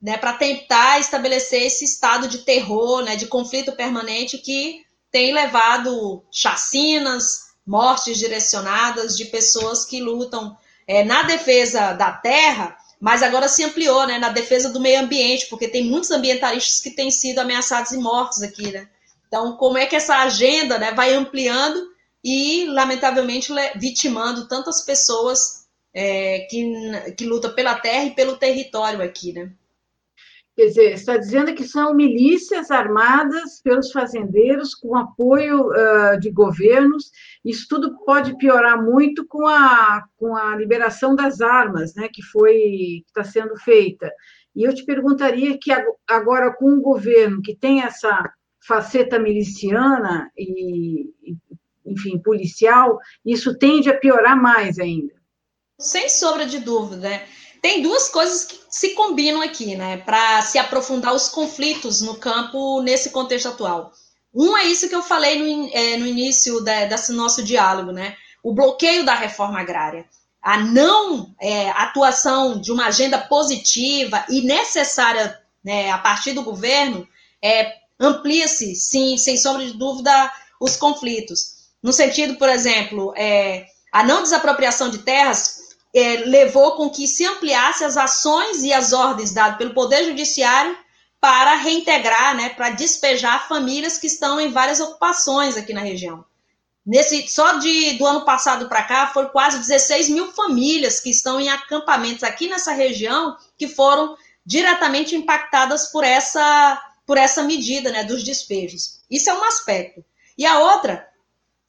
né, tentar estabelecer esse estado de terror, né, de conflito permanente que tem levado chacinas, mortes direcionadas de pessoas que lutam é, na defesa da terra, mas agora se ampliou, né, na defesa do meio ambiente, porque tem muitos ambientalistas que têm sido ameaçados e mortos aqui, né? Então, como é que essa agenda né, vai ampliando e, lamentavelmente, vitimando tantas pessoas é, que, que lutam pela terra e pelo território aqui, né? Quer dizer, está dizendo que são milícias armadas pelos fazendeiros com apoio uh, de governos. Isso tudo pode piorar muito com a, com a liberação das armas, né, que foi que está sendo feita. E eu te perguntaria que agora com um governo que tem essa faceta miliciana e, enfim, policial, isso tende a piorar mais ainda. Sem sombra de dúvida, né? Tem duas coisas que se combinam aqui, né, para se aprofundar os conflitos no campo nesse contexto atual. Um é isso que eu falei no, é, no início da, desse nosso diálogo, né? O bloqueio da reforma agrária. A não é, atuação de uma agenda positiva e necessária né, a partir do governo é, amplia-se, sim, sem sombra de dúvida, os conflitos. No sentido, por exemplo, é, a não desapropriação de terras é, levou com que se ampliasse as ações e as ordens dadas pelo Poder Judiciário para reintegrar, né, para despejar famílias que estão em várias ocupações aqui na região. Nesse, só de, do ano passado para cá, foram quase 16 mil famílias que estão em acampamentos aqui nessa região que foram diretamente impactadas por essa, por essa medida né, dos despejos. Isso é um aspecto. E a outra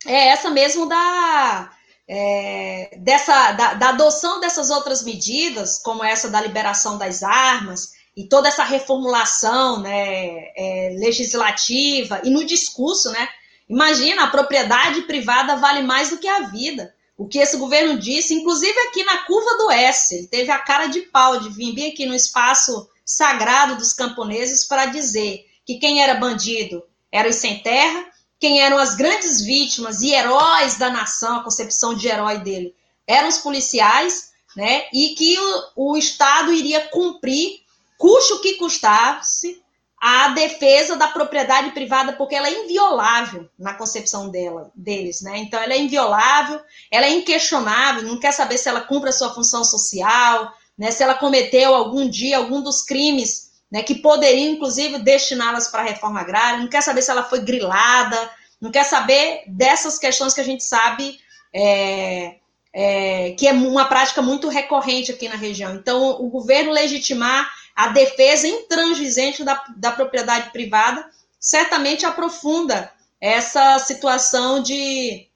é essa mesmo da, é, dessa, da, da, adoção dessas outras medidas, como essa da liberação das armas, e toda essa reformulação né, é, legislativa, e no discurso, né? Imagina, a propriedade privada vale mais do que a vida. O que esse governo disse, inclusive aqui na curva do S, ele teve a cara de pau de vir aqui no espaço sagrado dos camponeses para dizer que quem era bandido era os sem terra, quem eram as grandes vítimas e heróis da nação, a concepção de herói dele, eram os policiais, né? E que o, o Estado iria cumprir, custe o que custasse, a defesa da propriedade privada, porque ela é inviolável na concepção dela, deles, né? Então, ela é inviolável, ela é inquestionável, não quer saber se ela cumpre a sua função social, né? Se ela cometeu algum dia algum dos crimes né, que poderiam, inclusive, destiná-las para a reforma agrária, não quer saber se ela foi grilada, não quer saber dessas questões que a gente sabe é, é, que é uma prática muito recorrente aqui na região. Então, o governo legitimar a defesa intransigente da, da propriedade privada certamente aprofunda essa situação de,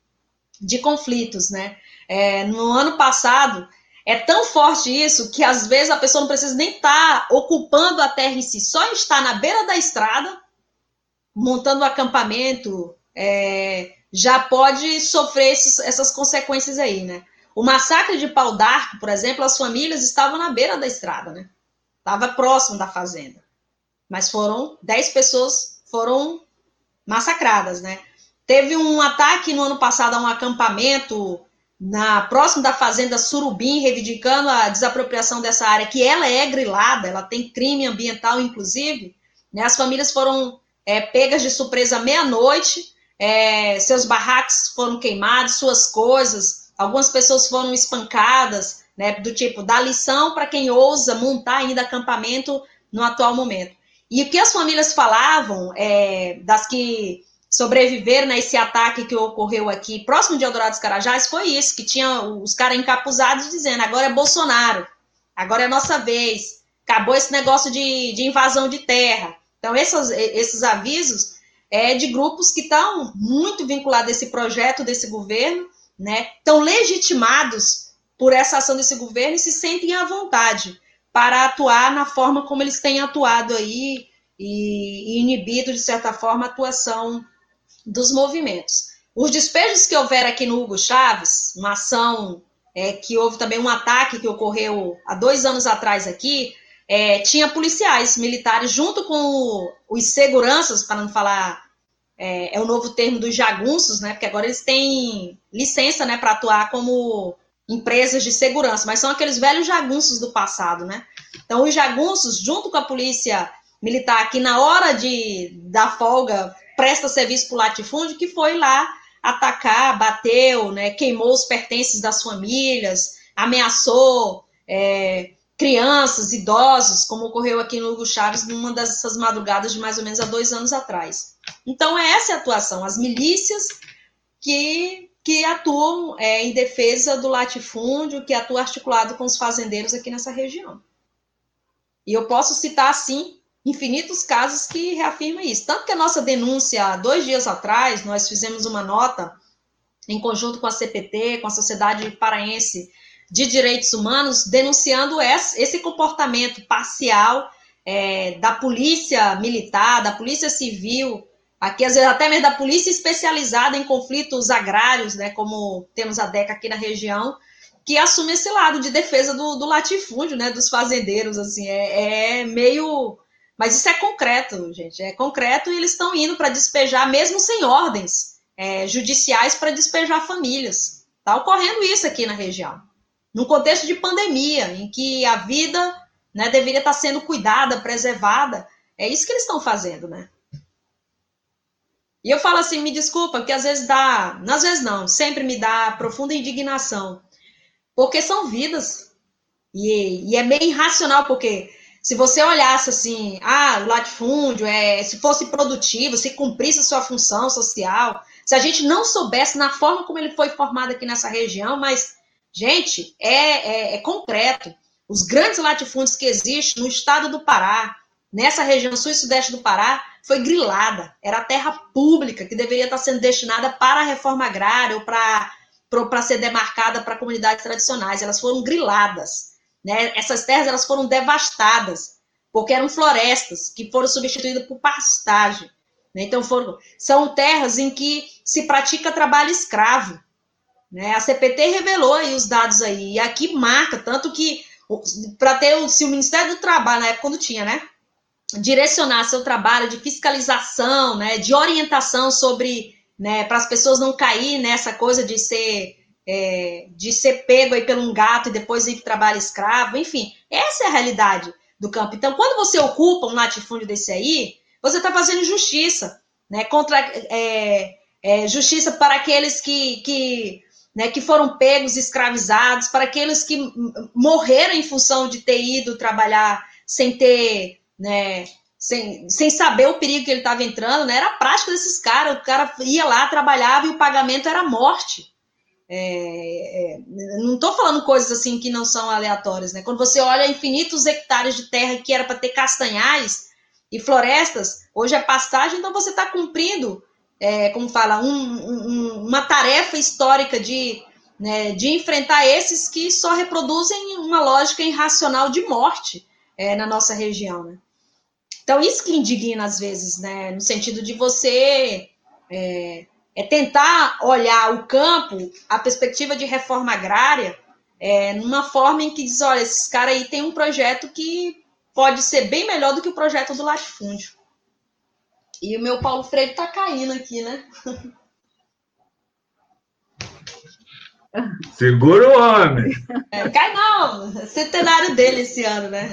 de conflitos, né? É, no ano passado, é tão forte isso que às vezes a pessoa não precisa nem estar tá ocupando a terra em si, só estar na beira da estrada, montando um acampamento, é, já pode sofrer esses, essas consequências aí, né? O massacre de Pau d'Arco, por exemplo, as famílias estavam na beira da estrada, né? Estava próximo da fazenda. Mas foram 10 pessoas foram massacradas, né? Teve um ataque no ano passado a um acampamento na próximo da fazenda Surubim, reivindicando a desapropriação dessa área, que ela é grilada, ela tem crime ambiental, inclusive, né, as famílias foram é, pegas de surpresa meia-noite, é, seus barracos foram queimados, suas coisas, algumas pessoas foram espancadas, né, do tipo, dá lição para quem ousa montar ainda acampamento no atual momento. E o que as famílias falavam, é, das que sobreviver nesse ataque que ocorreu aqui próximo de Eldorado dos Carajás foi isso, que tinha os caras encapuzados dizendo, agora é Bolsonaro, agora é nossa vez, acabou esse negócio de, de invasão de terra. Então, esses, esses avisos é de grupos que estão muito vinculados a esse projeto desse governo, né? Estão legitimados por essa ação desse governo e se sentem à vontade para atuar na forma como eles têm atuado aí e, e inibido, de certa forma, a atuação dos movimentos. Os despejos que houver aqui no Hugo Chaves, uma ação é, que houve também um ataque que ocorreu há dois anos atrás aqui, é, tinha policiais militares junto com os seguranças, para não falar, é, é, o novo termo dos jagunços, né? Porque agora eles têm licença, né, para atuar como empresas de segurança, mas são aqueles velhos jagunços do passado, né? Então os jagunços, junto com a polícia militar, que na hora de da folga presta serviço para o latifúndio, que foi lá atacar, bateu, né, queimou os pertences das famílias, ameaçou é, crianças, idosos, como ocorreu aqui no Hugo Chaves numa dessas madrugadas de mais ou menos há dois anos atrás. Então, é essa a atuação, as milícias que, que atuam é, em defesa do latifúndio, que atuam articulado com os fazendeiros aqui nessa região. E eu posso citar, sim, infinitos casos que reafirmam isso. Tanto que a nossa denúncia, dois dias atrás, nós fizemos uma nota em conjunto com a CPT, com a Sociedade Paraense de Direitos Humanos, denunciando esse comportamento parcial é, da polícia militar, da polícia civil, aqui às vezes até mesmo da polícia especializada em conflitos agrários, né, como temos a DECA aqui na região, que assume esse lado de defesa do, do latifúndio, né, dos fazendeiros, assim, é, é meio mas isso é concreto, gente, é concreto e eles estão indo para despejar, mesmo sem ordens é, judiciais, para despejar famílias. Está ocorrendo isso aqui na região. Num contexto de pandemia, em que a vida né, deveria estar tá sendo cuidada, preservada, é isso que eles estão fazendo, né? E eu falo assim, me desculpa, porque às vezes dá, às vezes não, sempre me dá profunda indignação, porque são vidas. E, e é meio irracional, porque se você olhasse assim, ah, o latifúndio, é, se fosse produtivo, se cumprisse a sua função social, se a gente não soubesse na forma como ele foi formado aqui nessa região, mas, gente, é, é, é concreto. Os grandes latifúndios que existem no estado do Pará, nessa região sul e sudeste do Pará, foi grilada. Era terra pública que deveria estar sendo destinada para a reforma agrária ou para ser demarcada para comunidades tradicionais. Elas foram griladas. Né? Essas terras elas foram devastadas, porque eram florestas que foram substituídas por pastagem. Né? Então, foram, são terras em que se pratica trabalho escravo. Né? A CPT revelou aí os dados aí, e aqui marca, tanto que para ter se o Ministério do Trabalho, na época quando tinha, né? Direcionar seu trabalho de fiscalização, né? De orientação sobre, né? Para as pessoas não cair nessa coisa de ser é, de ser pego aí pelo um gato e depois ir para trabalho escravo, enfim, essa é a realidade do campo. Então, quando você ocupa um latifúndio desse aí, você está fazendo justiça, né? Contra é, é, justiça para aqueles que, que, né, que foram pegos, escravizados, para aqueles que morreram em função de ter ido trabalhar sem ter, né, sem, sem saber o perigo que ele estava entrando, né? Era a prática desses caras. O cara ia lá, trabalhava e o pagamento era morte. É, é, não estou falando coisas assim que não são aleatórias, né? Quando você olha infinitos hectares de terra que era para ter castanhais e florestas, hoje é pastagem, então você está cumprindo, é, como fala, um, um, uma tarefa histórica de, né, de enfrentar esses que só reproduzem uma lógica irracional de morte é, na nossa região, né? Então, isso que indigna às vezes, né? No sentido de você é, é tentar olhar o campo, a perspectiva de reforma agrária, é, numa forma em que diz, olha, esses caras aí têm um projeto que pode ser bem melhor do que o projeto do latifúndio. E o meu Paulo Freire está caindo aqui, né? [laughs] Segura o homem! É, cai não! Centenário dele esse ano, né?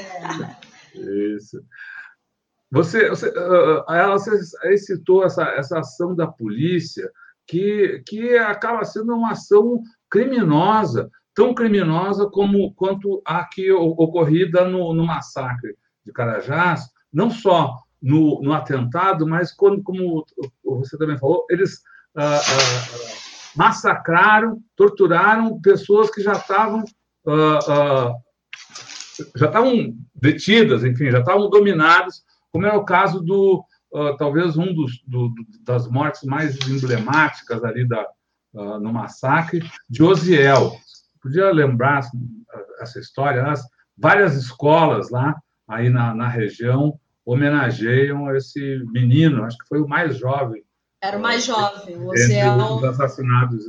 Isso. Você, você, uh, ela você citou essa, essa ação da polícia, que, que acaba sendo uma ação criminosa, tão criminosa como quanto a que ocorrida no, no massacre de Carajás, não só no, no atentado, mas quando, como você também falou, eles uh, massacraram, torturaram pessoas que já estavam já estavam detidas, enfim, já estavam dominadas como é o caso do uh, talvez um dos do, das mortes mais emblemáticas ali da, uh, no massacre de Osiel. Podia lembrar assim, essa história? As várias escolas lá aí na, na região homenageiam esse menino, acho que foi o mais jovem. Era o mais jovem, o Osiel. Os assassinados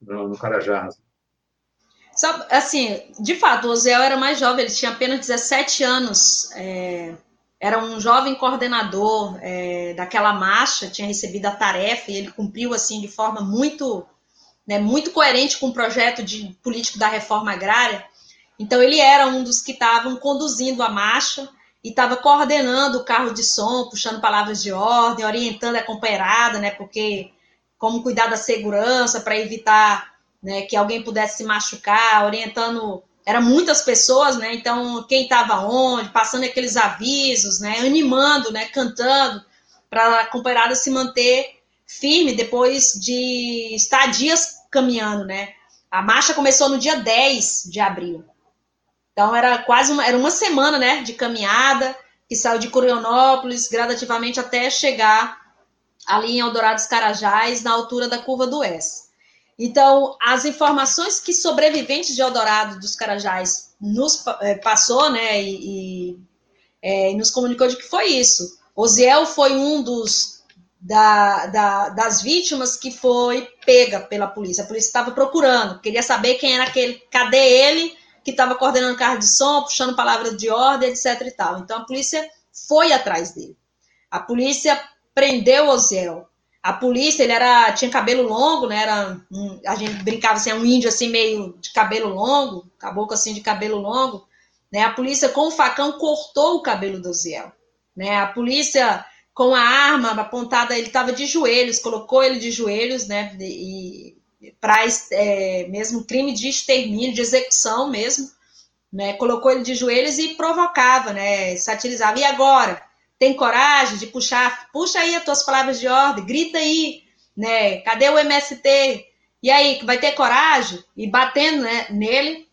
no, no Carajás. assim, de fato, o Osiel era mais jovem, ele tinha apenas 17 anos. É, era um jovem coordenador é, daquela marcha, tinha recebido a tarefa e ele cumpriu assim de forma muito, né, muito coerente com o projeto de político da reforma agrária. Então ele era um dos que estavam conduzindo a marcha e estava coordenando o carro de som, puxando palavras de ordem, orientando a companheirada, né, porque como cuidar da segurança para evitar né, que alguém pudesse se machucar, orientando eram muitas pessoas, né? Então, quem estava onde, passando aqueles avisos, né? Animando, né? Cantando, para a companheirada se manter firme depois de estar dias caminhando, né? A marcha começou no dia 10 de abril. Então, era quase uma, era uma semana, né? De caminhada, que saiu de Curionópolis gradativamente até chegar ali em Eldorado dos Carajás, na altura da curva do S. Então, as informações que sobreviventes de Eldorado dos Carajás nos é, passou, né, e, e, é, nos comunicou de que foi isso. Osiel foi um dos da, da, das vítimas que foi pega pela polícia. A polícia estava procurando, queria saber quem era aquele, cadê ele que estava coordenando carro de som, puxando palavras de ordem, etc. e tal. Então a polícia foi atrás dele. A polícia prendeu Osiel. A polícia, ele era, tinha cabelo longo, né? Era um, a gente brincava assim, é um índio assim meio de cabelo longo, caboclo assim de cabelo longo, né? A polícia com o facão cortou o cabelo do Osiel, né? A polícia com a arma apontada, ele estava de joelhos, colocou ele de joelhos, né? E para é, mesmo crime de extermínio, de execução mesmo, né? Colocou ele de joelhos e provocava, né? Satirizava. E agora? Tem coragem de puxar, puxa aí as tuas palavras de ordem, grita aí, né? Cadê o MST? E aí, vai ter coragem? E batendo né, nele,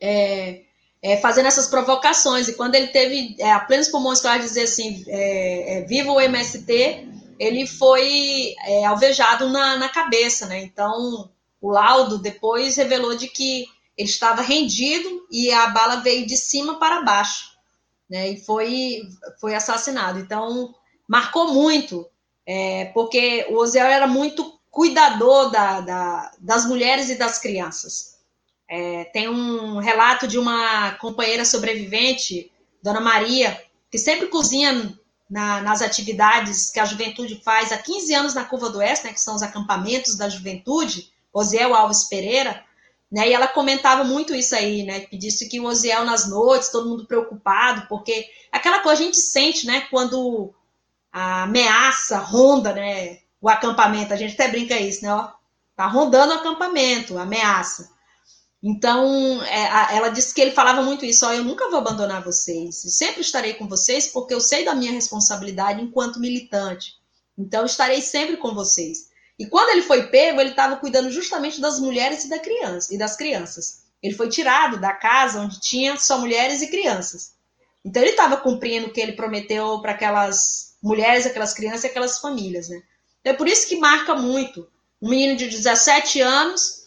é, é, fazendo essas provocações. E quando ele teve é, a plenos pulmões, ia dizer assim, é, é, viva o MST, ele foi é, alvejado na, na cabeça, né? Então, o laudo depois revelou de que ele estava rendido e a bala veio de cima para baixo né, e foi, foi assassinado. Então, marcou muito, é, porque o Oziel era muito cuidador da, da, das mulheres e das crianças. É, tem um relato de uma companheira sobrevivente, Dona Maria, que sempre cozinha na, nas atividades que a juventude faz há 15 anos na Curva do Oeste, né, que são os acampamentos da juventude, Osiel Alves Pereira, né? E ela comentava muito isso aí, né? Que disse que o Osiel nas noites, todo mundo preocupado, porque aquela coisa a gente sente, né? Quando a ameaça ronda, né? O acampamento, a gente até brinca isso, né? Ó, tá rondando o acampamento, a ameaça. Então, é, ela disse que ele falava muito isso, ó, eu nunca vou abandonar vocês, sempre estarei com vocês, porque eu sei da minha responsabilidade enquanto militante. Então, estarei sempre com vocês. E quando ele foi pego, ele estava cuidando justamente das mulheres e, da criança, e das crianças. Ele foi tirado da casa onde tinha só mulheres e crianças. Então ele estava cumprindo o que ele prometeu para aquelas mulheres, aquelas crianças e aquelas famílias, né? Então é por isso que marca muito. Um menino de 17 anos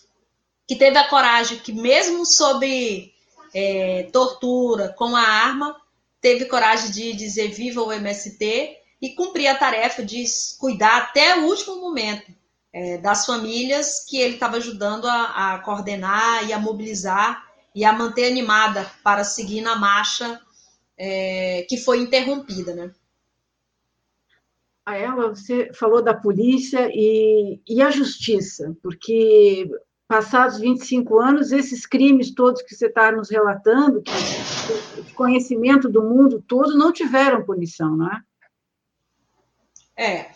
que teve a coragem, que mesmo sob é, tortura, com a arma, teve coragem de dizer viva o MST e cumprir a tarefa de cuidar até o último momento é, das famílias que ele estava ajudando a, a, coordenar e a mobilizar e a manter animada para seguir na marcha é, que foi interrompida, né? A ela, você falou da polícia e, e a justiça, porque passados 25 anos, esses crimes todos que você está nos relatando, que, de conhecimento do mundo todo, não tiveram punição, não é? É,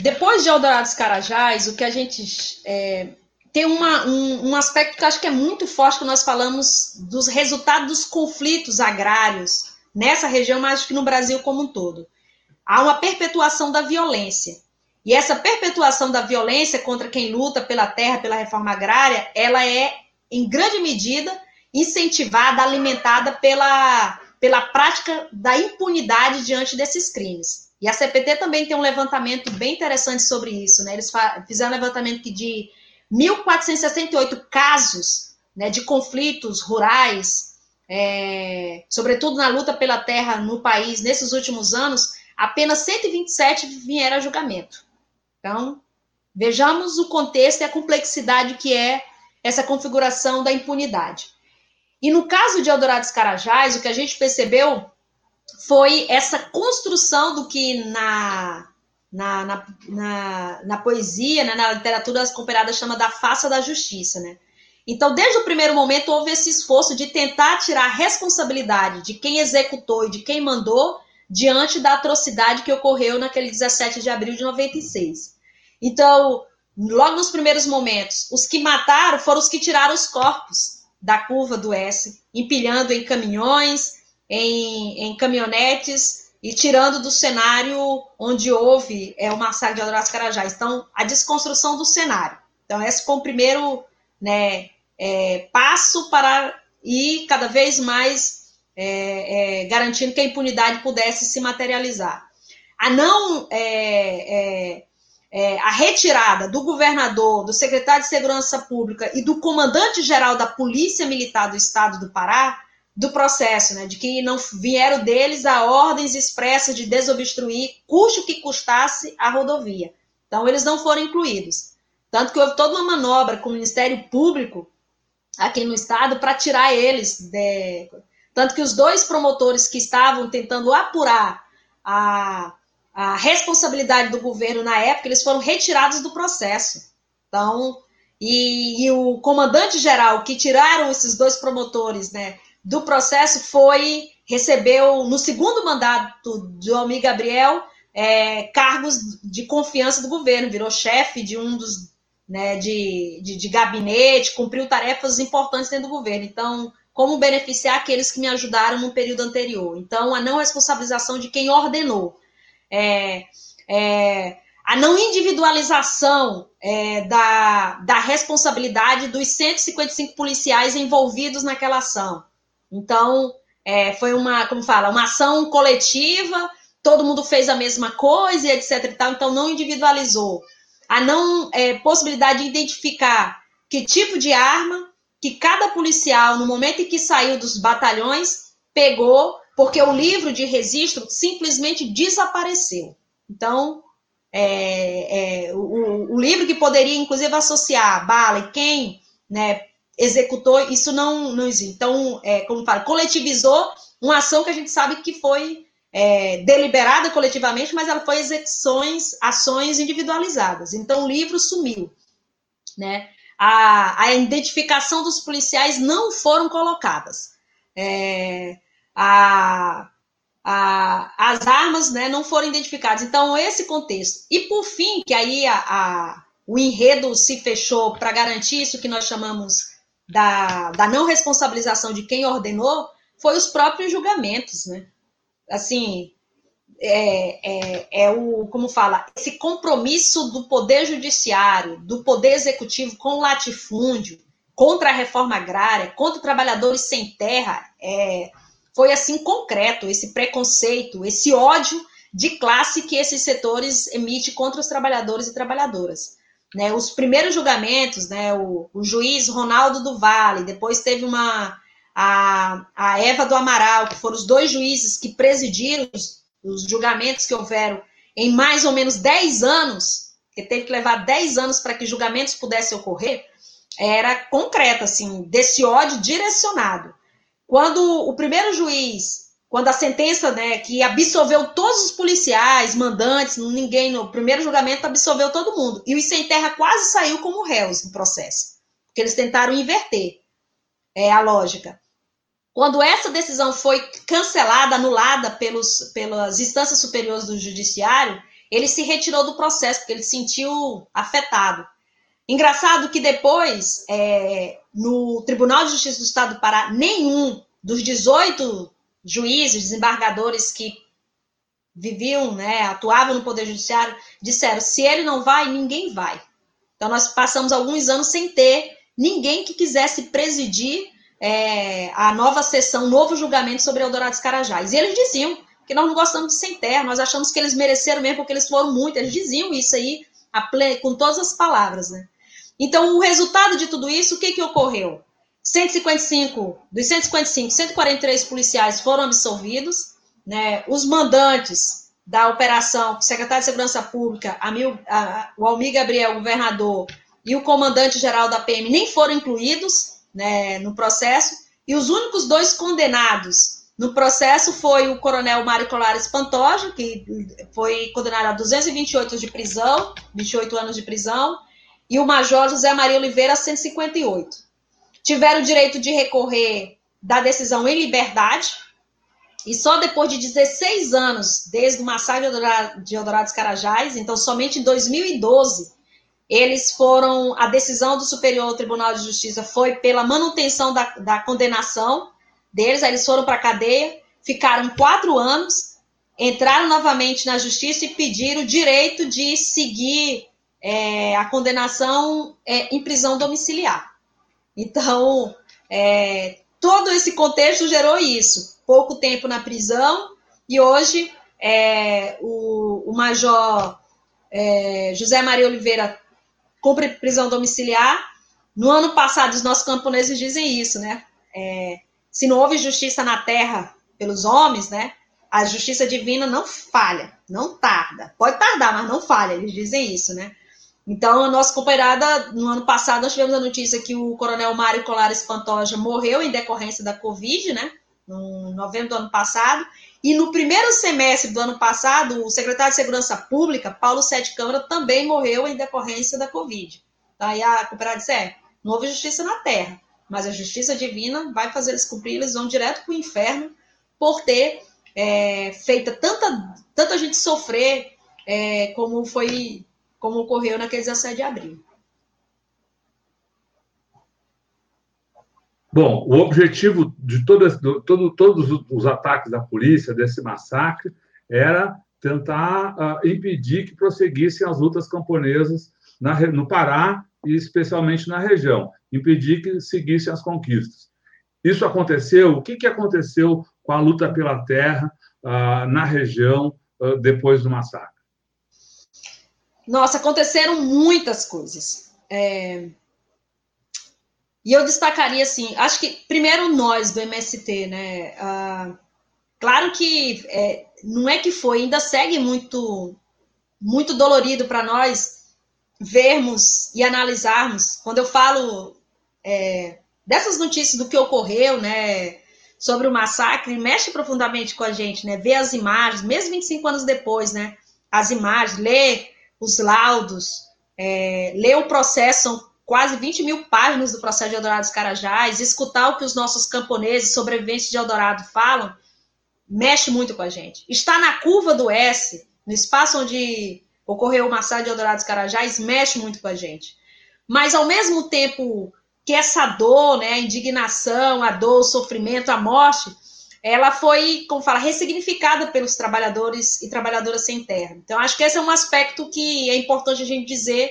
depois de Eldorados Carajás, o que a gente é, tem uma, um, um, aspecto que acho que é muito forte que nós falamos dos resultados dos conflitos agrários nessa região, mas acho que no Brasil como um todo. Há uma perpetuação da violência. E essa perpetuação da violência contra quem luta pela terra, pela reforma agrária, ela é, em grande medida, incentivada, alimentada pela, pela prática da impunidade diante desses crimes. E a CPT também tem um levantamento bem interessante sobre isso, né? Eles fizeram um levantamento que de 1.468 casos né, de conflitos rurais, é, sobretudo na luta pela terra no país, nesses últimos anos, apenas 127 vieram a julgamento. Então, vejamos o contexto e a complexidade que é essa configuração da impunidade. E no caso de Eldorados Carajás, o que a gente percebeu foi essa construção do que na, na, na, na, na poesia, né, na literatura comparada chama da faça da justiça, né? Então, desde o primeiro momento, houve esse esforço de tentar tirar a responsabilidade de quem executou e de quem mandou diante da atrocidade que ocorreu naquele 17 de abril de 96. Então, logo nos primeiros momentos, os que mataram foram os que tiraram os corpos da curva do S, empilhando em caminhões, em, em caminhonetes e tirando do cenário onde houve é, o massacre de Adoras Carajás. Então, a desconstrução do cenário. Então, esse foi o primeiro né, é, passo para ir cada vez mais é, é, garantindo que a impunidade pudesse se materializar. A não é, é, é, a retirada do governador, do secretário de Segurança Pública e do comandante-geral da Polícia Militar do Estado do Pará do processo, né, de que não vieram deles a ordens expressas de desobstruir, custe o que custasse a rodovia. Então, eles não foram incluídos. Tanto que houve toda uma manobra com o Ministério Público aqui no Estado para tirar eles. De... Tanto que os dois promotores que estavam tentando apurar a, a responsabilidade do governo na época, eles foram retirados do processo. Então, e, e o comandante-geral que tiraram esses dois promotores, né, do processo foi recebeu no segundo mandato do Almir Gabriel é, cargos de confiança do governo, virou chefe de um dos né, de, de, de, gabinete, cumpriu tarefas importantes dentro do governo. Então, como beneficiar aqueles que me ajudaram no período anterior? Então, a não responsabilização de quem ordenou. É, é, a não individualização é, da, da responsabilidade dos 155 policiais envolvidos naquela ação. Então, é, foi uma, como fala, uma ação coletiva, todo mundo fez a mesma coisa, etc. E tal, então não individualizou. A não é, possibilidade de identificar que tipo de arma que cada policial, no momento em que saiu dos batalhões, pegou, porque o livro de registro simplesmente desapareceu. Então, é, é, o, o, livro que poderia, inclusive, associar bala e quem né, executou, isso não, não existe. Então, é, como fala, coletivizou uma ação que a gente sabe que foi é, deliberada coletivamente, mas ela foi execuções, ações individualizadas. Então, o livro sumiu. Né? A, a identificação dos policiais não foram colocadas. É, a, a, as armas né, não foram identificadas. Então, esse contexto. E, por fim, que aí a, a o enredo se fechou para garantir isso que nós chamamos da, da não responsabilização de quem ordenou foi os próprios julgamentos, né? Assim, é, é, é, o, como fala, esse compromisso do poder judiciário, do poder executivo com o latifúndio, contra a reforma agrária, contra trabalhadores sem terra, é, foi assim concreto, esse preconceito, esse ódio de classe que esses setores emitem contra os trabalhadores e trabalhadoras. Né, os primeiros julgamentos, né, o, o, juiz Ronaldo do Vale, depois teve uma a, a Eva do Amaral, que foram os dois juízes que presidiram os, os julgamentos que houveram em mais ou menos 10 anos, que teve que levar 10 anos para que julgamentos pudessem ocorrer, era concreta, assim, desse ódio direcionado. Quando o primeiro juiz quando a sentença, né, que absolveu todos os policiais, mandantes, ninguém no primeiro julgamento absolveu todo mundo. E o Sem Terra quase saiu como réus no processo, porque eles tentaram inverter é, a lógica. Quando essa decisão foi cancelada, anulada pelos, pelas instâncias superiores do judiciário, ele se retirou do processo, porque ele se sentiu afetado. Engraçado que depois, é, no Tribunal de Justiça do Estado do Pará, nenhum dos 18 juízes, desembargadores que viviam, né, atuavam no Poder Judiciário, disseram: se ele não vai, ninguém vai. Então, nós passamos alguns anos sem ter ninguém que quisesse presidir é, a nova sessão, novo julgamento sobre Eldorado dos Carajás. E eles diziam que nós não gostamos de sem terra, nós achamos que eles mereceram mesmo, porque eles foram muito, eles diziam isso aí com todas as palavras, né? Então, o resultado de tudo isso, o que, que ocorreu? 155, dos 155, 143 policiais foram absolvidos, né? Os mandantes da operação, secretário de Segurança Pública, Amil, a, o Almir Gabriel, governador, e o comandante-geral da PM nem foram incluídos né, no processo, e os únicos dois condenados no processo foi o coronel Mário Colares Pantoja, que foi condenado a 228 de prisão, 28 anos de prisão, e o major José Maria Oliveira a 158 tiveram o direito de recorrer da decisão em liberdade, e só depois de 16 anos, desde o massacre de Eldorado dos Carajás, então somente em 2012, eles foram, a decisão do Superior Tribunal de Justiça foi pela manutenção da, da condenação deles, aí eles foram para a cadeia, ficaram quatro anos, entraram novamente na justiça e pediram o direito de seguir é, a condenação é, em prisão domiciliar. Então, é, todo esse contexto gerou isso. pouco tempo na prisão e hoje é, o, o major é, José Maria Oliveira cumpre prisão domiciliar. No ano passado, os nossos camponeses dizem isso, né? É, se não houve justiça na terra pelos homens, né? A justiça divina não falha, não tarda. Pode tardar, mas não falha, eles dizem isso, né? Então, a nossa companheirada, no ano passado, nós tivemos a notícia que o coronel Mário Colares Pantoja morreu em decorrência da Covid, né? No novembro do ano passado. E no primeiro semestre do ano passado, o secretário de Segurança Pública, Paulo Sete Câmara, também morreu em decorrência da Covid. Aí a companheirada disse: é, não houve justiça na terra, mas a justiça divina vai fazer eles cumprir, eles vão direto para o inferno por ter é, feito tanta, tanta gente sofrer é, como foi como ocorreu naquele 17 de abril. Bom, o objetivo de todo, todo, todos os ataques da polícia, desse massacre, era tentar uh, impedir que prosseguissem as lutas camponesas na, no Pará e especialmente na região, impedir que seguissem as conquistas. Isso aconteceu? O que, que aconteceu com a luta pela terra uh, na região uh, depois do massacre? Nossa, aconteceram muitas coisas. É... E eu destacaria assim, acho que primeiro nós do MST, né? Uh, claro que é, não é que foi, ainda segue muito, muito dolorido para nós vermos e analisarmos. Quando eu falo é, dessas notícias do que ocorreu, né? Sobre o massacre, mexe profundamente com a gente, né? Ver as imagens, mesmo 25 anos depois, né? As imagens, ler os laudos, é, ler o processo, são quase 20 mil páginas do processo de Eldorado dos Carajás, escutar o que os nossos camponeses, sobreviventes de Eldorado falam, mexe muito com a gente. Está na curva do S, no espaço onde ocorreu o massacre de Eldorado dos Carajás, mexe muito com a gente. Mas, ao mesmo tempo que essa dor, né, a indignação, a dor, o sofrimento, a morte, ela foi, como fala, ressignificada pelos trabalhadores e trabalhadoras sem terra. Então, acho que esse é um aspecto que é importante a gente dizer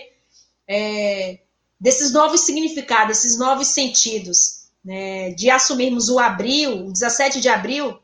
é, desses novos significados, esses novos sentidos, né, de assumirmos o abril, o 17 de abril,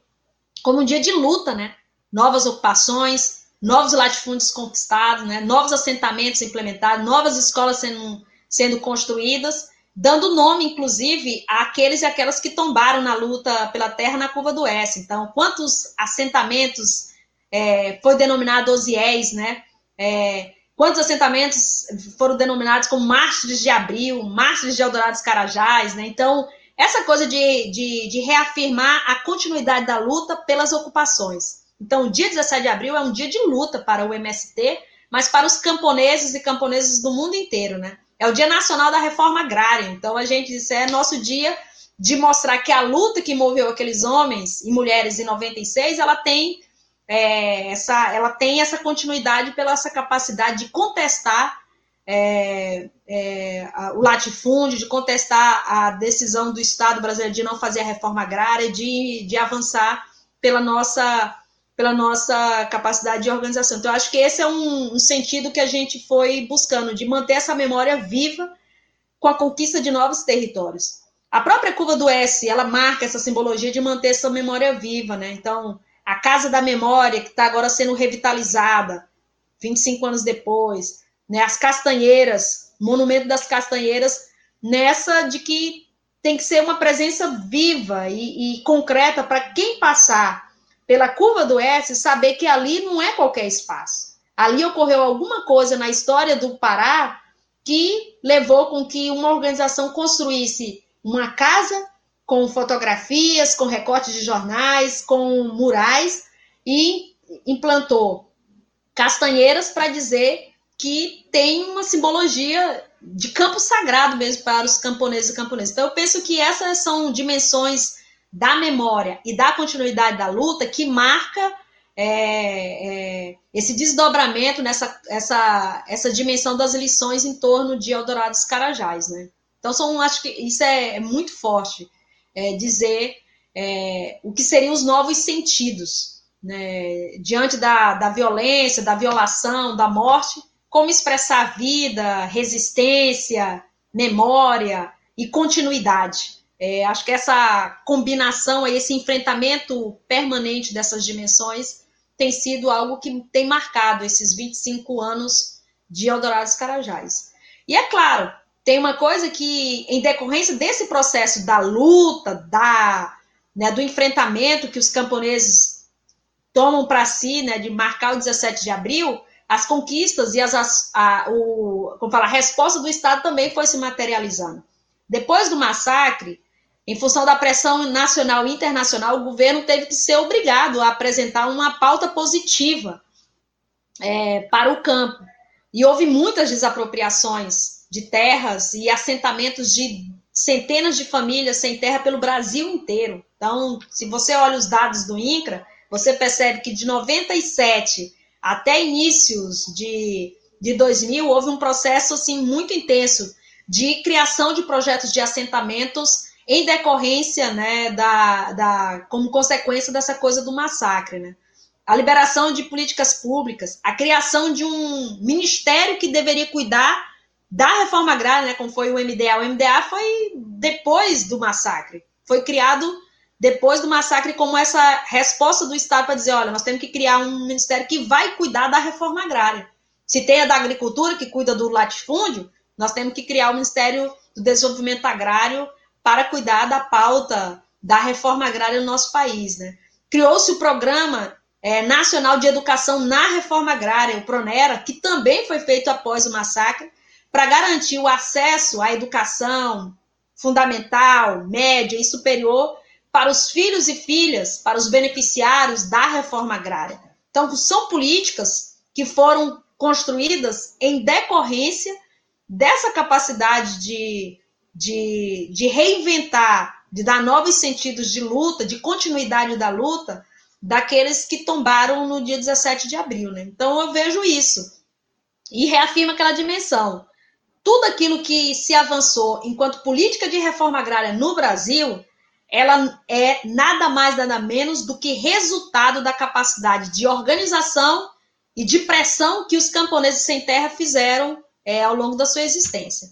como um dia de luta, né? Novas ocupações, novos latifúndios conquistados, né? novos assentamentos implementados, novas escolas sendo, sendo construídas dando nome, inclusive, àqueles e aquelas que tombaram na luta pela terra na curva do S. Então, quantos assentamentos é, foi denominado Osiés, né? É, quantos assentamentos foram denominados como mártires de abril, mártires de Eldorado Carajás, né? Então, essa coisa de, de, de, reafirmar a continuidade da luta pelas ocupações. Então, o dia 17 de abril é um dia de luta para o MST, mas para os camponeses e camponesas do mundo inteiro, né? É o Dia Nacional da Reforma Agrária. Então, a gente disse, é nosso dia de mostrar que a luta que moveu aqueles homens e mulheres em 96, ela tem, é, essa, ela tem essa continuidade pela essa capacidade de contestar é, é, o latifúndio, de contestar a decisão do Estado brasileiro de não fazer a reforma agrária, de, de avançar pela nossa pela nossa capacidade de organização. Então, acho que esse é um, um, sentido que a gente foi buscando, de manter essa memória viva com a conquista de novos territórios. A própria curva do S, ela marca essa simbologia de manter essa memória viva, né? Então, a Casa da Memória, que está agora sendo revitalizada, 25 anos depois, né? As Castanheiras, Monumento das Castanheiras, nessa de que tem que ser uma presença viva e, e concreta para quem passar pela curva do S, saber que ali não é qualquer espaço. Ali ocorreu alguma coisa na história do Pará que levou com que uma organização construísse uma casa com fotografias, com recortes de jornais, com murais e implantou castanheiras para dizer que tem uma simbologia de campo sagrado mesmo para os camponeses e camponesas. Então eu penso que essas são dimensões da memória e da continuidade da luta que marca é, é, esse desdobramento nessa essa, essa dimensão das lições em torno de Eldorado Carajás, né? Então, são, acho que isso é, é muito forte, é, dizer é, o que seriam os novos sentidos, né? diante da, da violência, da violação, da morte, como expressar vida, resistência, memória e continuidade. É, acho que essa combinação, esse enfrentamento permanente dessas dimensões tem sido algo que tem marcado esses 25 anos de Eldorado dos Carajás. E é claro, tem uma coisa que, em decorrência desse processo da luta, da, né, do enfrentamento que os camponeses tomam para si, né, de marcar o 17 de abril, as conquistas e as, a, o, como fala, a resposta do Estado também foi se materializando. Depois do massacre, em função da pressão nacional e internacional, o governo teve que ser obrigado a apresentar uma pauta positiva é, para o campo. E houve muitas desapropriações de terras e assentamentos de centenas de famílias sem terra pelo Brasil inteiro. Então, se você olha os dados do INCRA, você percebe que de 97 até inícios de, de 2000, houve um processo assim, muito intenso de criação de projetos de assentamentos em decorrência, né, da, da, como consequência dessa coisa do massacre, né? A liberação de políticas públicas, a criação de um ministério que deveria cuidar da reforma agrária, né, como foi o MDA. O MDA foi depois do massacre, foi criado depois do massacre como essa resposta do Estado para dizer, olha, nós temos que criar um ministério que vai cuidar da reforma agrária. Se tem a da agricultura, que cuida do latifúndio, nós temos que criar o Ministério do Desenvolvimento Agrário para cuidar da pauta da reforma agrária no nosso país. Né? Criou-se o Programa é, Nacional de Educação na Reforma Agrária, o PRONERA, que também foi feito após o massacre, para garantir o acesso à educação fundamental, média e superior para os filhos e filhas, para os beneficiários da reforma agrária. Então, são políticas que foram construídas em decorrência dessa capacidade de de, de reinventar, de dar novos sentidos de luta, de continuidade da luta, daqueles que tombaram no dia 17 de abril. Né? Então eu vejo isso. E reafirma aquela dimensão. Tudo aquilo que se avançou enquanto política de reforma agrária no Brasil, ela é nada mais, nada menos do que resultado da capacidade de organização e de pressão que os camponeses sem terra fizeram é, ao longo da sua existência.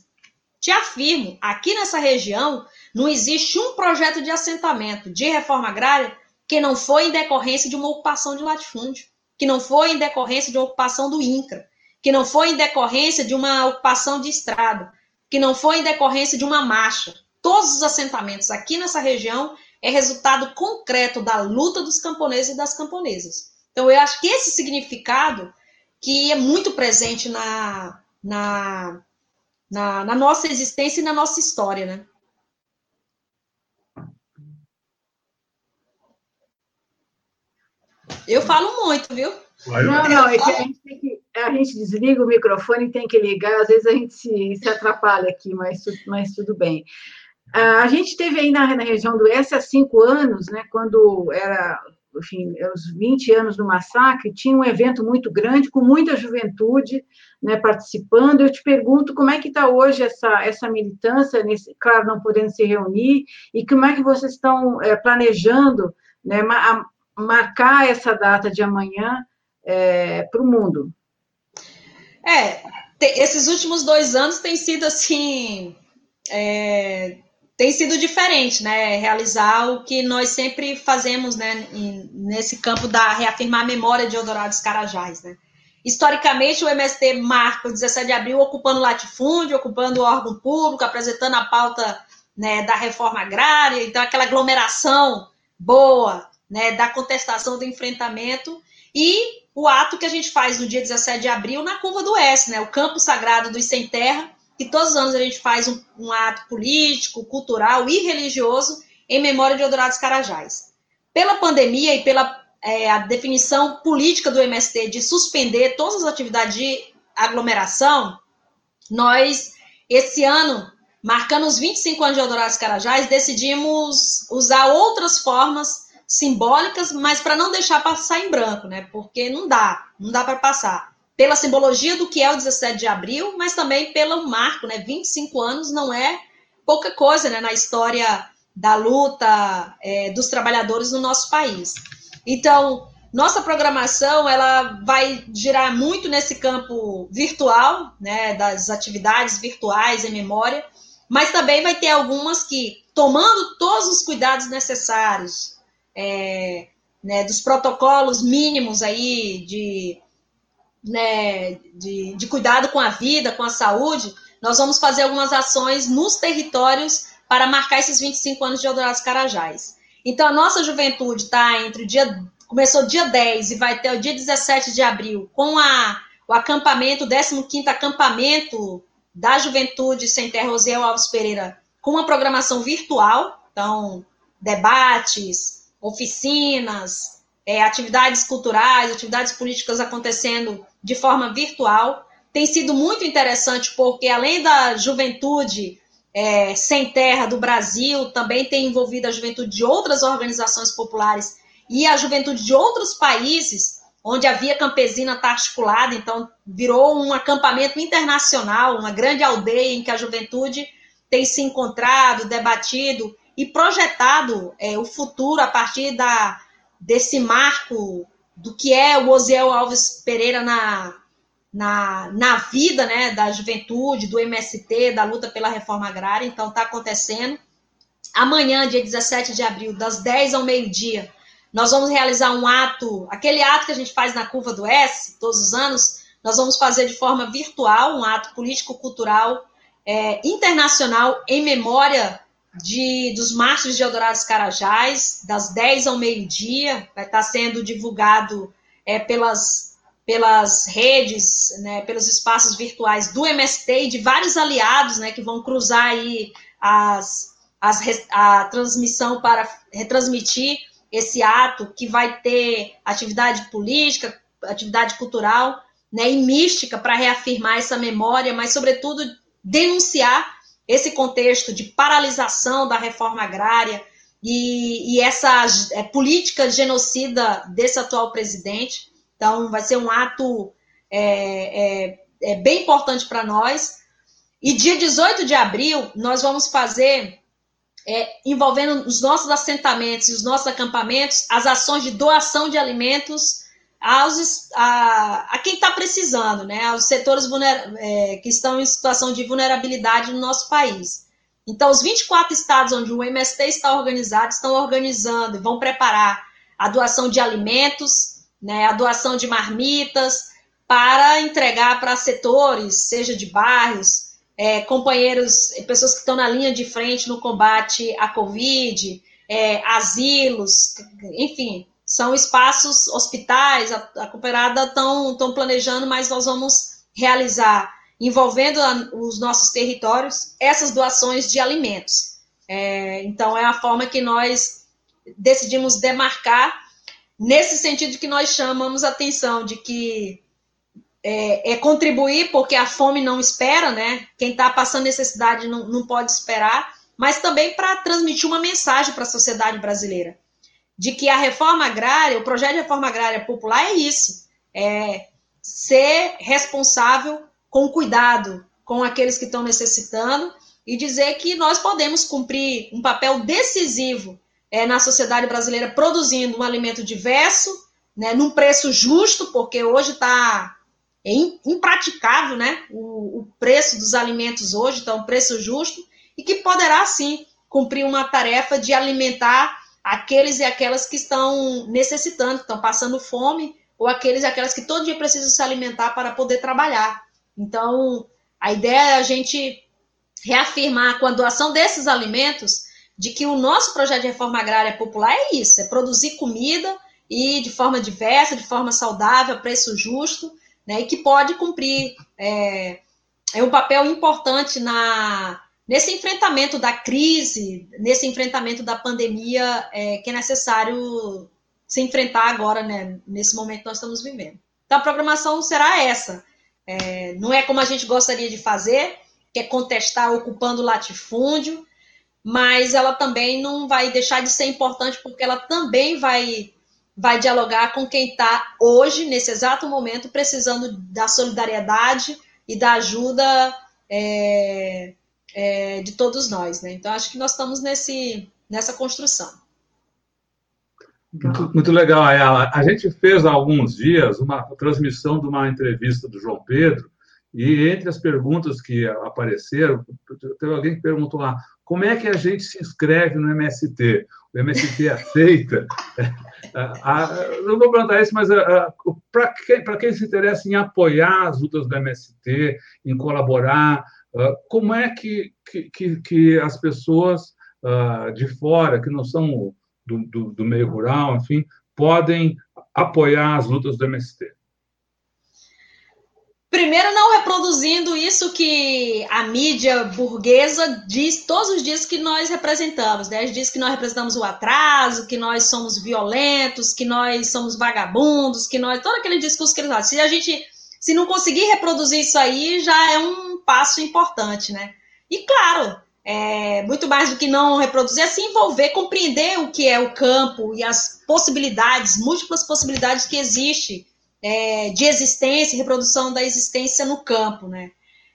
Te afirmo, aqui nessa região não existe um projeto de assentamento de reforma agrária que não foi em decorrência de uma ocupação de latifúndio, que não foi em decorrência de uma ocupação do INCRA, que não foi em decorrência de uma ocupação de estrada, que não foi em decorrência de uma marcha. Todos os assentamentos aqui nessa região é resultado concreto da luta dos camponeses e das camponesas. Então, eu acho que esse significado, que é muito presente na, na na, na nossa existência e na nossa história, né? Eu falo muito, viu? Não, não, é que a gente, que, a gente desliga o microfone e tem que ligar, às vezes a gente se, se atrapalha aqui, mas, mas tudo bem. A gente teve aí na, na região do Oeste há cinco anos, né, quando era enfim, os 20 anos do massacre, tinha um evento muito grande, com muita juventude né, participando. Eu te pergunto como é que está hoje essa, essa militância, nesse, claro, não podendo se reunir, e como é que vocês estão é, planejando né, ma marcar essa data de amanhã é, para o mundo? É, esses últimos dois anos têm sido assim. É, tem sido diferente, né? Realizar o que nós sempre fazemos, né? Nesse campo da reafirmar a memória de Eldorado dos Carajás, né? Historicamente, o MST marca o 17 de abril ocupando latifúndio, ocupando o órgão público, apresentando a pauta né, da reforma agrária, então aquela aglomeração boa né, da contestação do enfrentamento, e o ato que a gente faz no dia 17 de abril na Curva do Oeste, né, o campo sagrado dos sem terra, que todos os anos a gente faz um, um ato político, cultural e religioso em memória de Eldorado Carajás. Pela pandemia e pela é, a definição política do MST de suspender todas as atividades de aglomeração, nós, esse ano, marcando os 25 anos de Eldorado Carajás, decidimos usar outras formas simbólicas, mas para não deixar passar em branco, né? Porque não dá, não dá para passar pela simbologia do que é o 17 de abril, mas também pelo marco, né? 25 anos não é pouca coisa né, na história da luta é, dos trabalhadores no nosso país. Então, nossa programação ela vai girar muito nesse campo virtual, né, das atividades virtuais em memória, mas também vai ter algumas que, tomando todos os cuidados necessários, é, né, dos protocolos mínimos aí de, né, de, de cuidado com a vida, com a saúde, nós vamos fazer algumas ações nos territórios para marcar esses 25 anos de Eldorado Carajás. Então, a nossa juventude está entre o dia. Começou dia 10 e vai até o dia 17 de abril, com a, o acampamento, o 15 acampamento da Juventude Sem Terra Rosiel Alves Pereira, com uma programação virtual, então, debates, oficinas, é, atividades culturais, atividades políticas acontecendo de forma virtual. Tem sido muito interessante, porque além da juventude é, sem terra do Brasil, também tem envolvido a juventude de outras organizações populares e a juventude de outros países, onde a via campesina está articulada, então virou um acampamento internacional, uma grande aldeia em que a juventude tem se encontrado, debatido e projetado é, o futuro a partir da, desse marco do que é o Osiel Alves Pereira na, na, na vida né, da juventude, do MST, da luta pela reforma agrária. Então, está acontecendo. Amanhã, dia 17 de abril, das 10 ao meio-dia, nós vamos realizar um ato, aquele ato que a gente faz na curva do S, todos os anos, nós vamos fazer de forma virtual, um ato político-cultural é, internacional em memória de, dos marchos de Eldorado Carajás, das 10 ao meio-dia, vai estar sendo divulgado é, pelas pelas redes, né, pelos espaços virtuais do MST e de vários aliados, né, que vão cruzar aí as, as, a transmissão para retransmitir esse ato que vai ter atividade política, atividade cultural, né, e mística para reafirmar essa memória, mas sobretudo denunciar esse contexto de paralisação da reforma agrária e, e essa é, política genocida desse atual presidente. Então, vai ser um ato é, é, é bem importante para nós. E dia 18 de abril, nós vamos fazer, é, envolvendo os nossos assentamentos e os nossos acampamentos, as ações de doação de alimentos aos, a, a quem está precisando, né? aos setores é, que estão em situação de vulnerabilidade no nosso país. Então, os 24 estados onde o MST está organizado estão organizando e vão preparar a doação de alimentos, né, a doação de marmitas para entregar para setores, seja de bairros, é, companheiros, pessoas que estão na linha de frente no combate à Covid, é, asilos, enfim, são espaços, hospitais, a, a cooperada estão planejando, mas nós vamos realizar, envolvendo a, os nossos territórios, essas doações de alimentos. É, então, é a forma que nós decidimos demarcar nesse sentido que nós chamamos a atenção de que é, é, contribuir, porque a fome não espera, né? Quem está passando necessidade não, não pode esperar, mas também para transmitir uma mensagem para a sociedade brasileira de que a reforma agrária, o projeto de reforma agrária popular é isso, é ser responsável com cuidado com aqueles que estão necessitando e dizer que nós podemos cumprir um papel decisivo é, na sociedade brasileira produzindo um alimento diverso, né, num preço justo, porque hoje está é impraticável né, o, o, preço dos alimentos hoje, então um preço justo, e que poderá sim cumprir uma tarefa de alimentar aqueles e aquelas que estão necessitando, que estão passando fome, ou aqueles e aquelas que todo dia precisam se alimentar para poder trabalhar. Então, a ideia é a gente reafirmar com a doação desses alimentos de que o nosso projeto de reforma agrária popular é isso, é produzir comida e de forma diversa, de forma saudável, a preço justo, né, e que pode cumprir é, é um papel importante na, nesse enfrentamento da crise, nesse enfrentamento da pandemia é, que é necessário se enfrentar agora, né, nesse momento que nós estamos vivendo. Então, a programação será essa. É, não é como a gente gostaria de fazer, que é contestar ocupando latifúndio, mas ela também não vai deixar de ser importante porque ela também vai vai dialogar com quem está hoje, nesse exato momento, precisando da solidariedade e da ajuda é, é, de todos nós. Né? Então, acho que nós estamos nesse, nessa construção. Muito, muito legal, Ayala. A gente fez há alguns dias uma transmissão de uma entrevista do João Pedro, E entre as perguntas que apareceram, teve alguém que perguntou lá, como é que a gente se inscreve no MST? O MST aceita? [laughs] não vou perguntar isso, mas para quem, quem se interessa em apoiar as lutas do MST, em colaborar, como é que, que, que as pessoas de fora, que não são do, do, do meio rural, enfim, podem apoiar as lutas do MST? Primeiro, não reproduzindo isso que a mídia burguesa diz todos os dias que nós representamos. Né? Diz que nós representamos o atraso, que nós somos violentos, que nós somos vagabundos, que nós. Todo aquele discurso que eles fazem. Se a gente se não conseguir reproduzir isso aí, já é um passo importante, né? E claro, é, muito mais do que não reproduzir, é se envolver, compreender o que é o campo e as possibilidades, múltiplas possibilidades que existem é, de existência reprodução da existência no campo, né?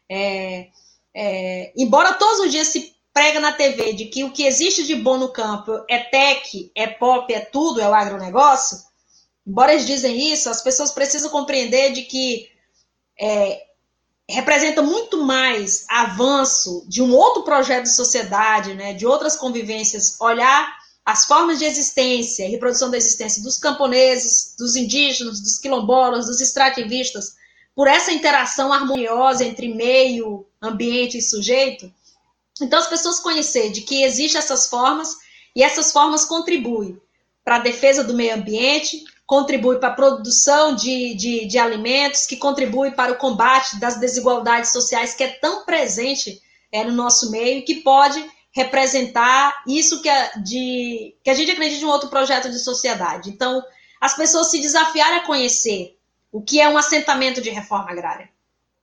É, é, embora todos os dias se prega na TV de que o que existe de bom no campo é tech, é pop, é tudo, é o agronegócio, embora eles dizem isso, as pessoas precisam compreender de que é, representa muito mais avanço de um outro projeto de sociedade, né, de outras convivências, olhar as formas de existência e reprodução da existência dos camponeses, dos indígenas, dos quilombolas, dos extrativistas, por essa interação harmoniosa entre meio, ambiente e sujeito. Então, as pessoas conhecer de que existem essas formas e essas formas contribuem para a defesa do meio ambiente, contribui para a produção de, de, de, alimentos, que contribui para o combate das desigualdades sociais que é tão presente é, no nosso meio, que pode representar isso que a, de, que a gente acredita em um outro projeto de sociedade. Então, as pessoas se desafiarem a conhecer o que é um assentamento de reforma agrária.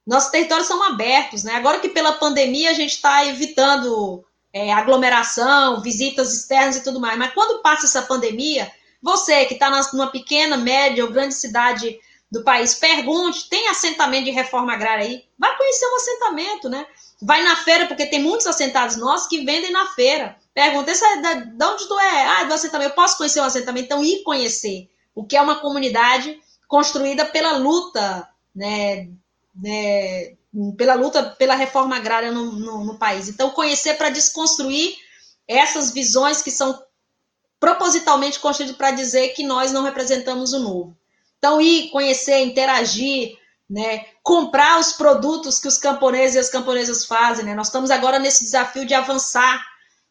Nossos territórios são abertos, né? Agora que pela pandemia a gente está evitando é, aglomeração, visitas externas e tudo mais, mas quando passa essa pandemia, você que está numa pequena, média ou grande cidade do país, pergunte: tem assentamento de reforma agrária aí? Vai conhecer um assentamento, né? Vai na feira, porque tem muitos assentados nossos que vendem na feira. Pergunta, é de onde tu é? Ah, do assentamento. Eu posso conhecer um assentamento? Então, ir conhecer o que é uma comunidade construída pela luta, né, né pela luta pela reforma agrária no, no, no país. Então, conhecer para desconstruir essas visões que são propositalmente construídas para dizer que nós não representamos o novo. Então, ir conhecer, interagir, né, comprar os produtos que os camponeses e as camponesas fazem. Né? Nós estamos agora nesse desafio de avançar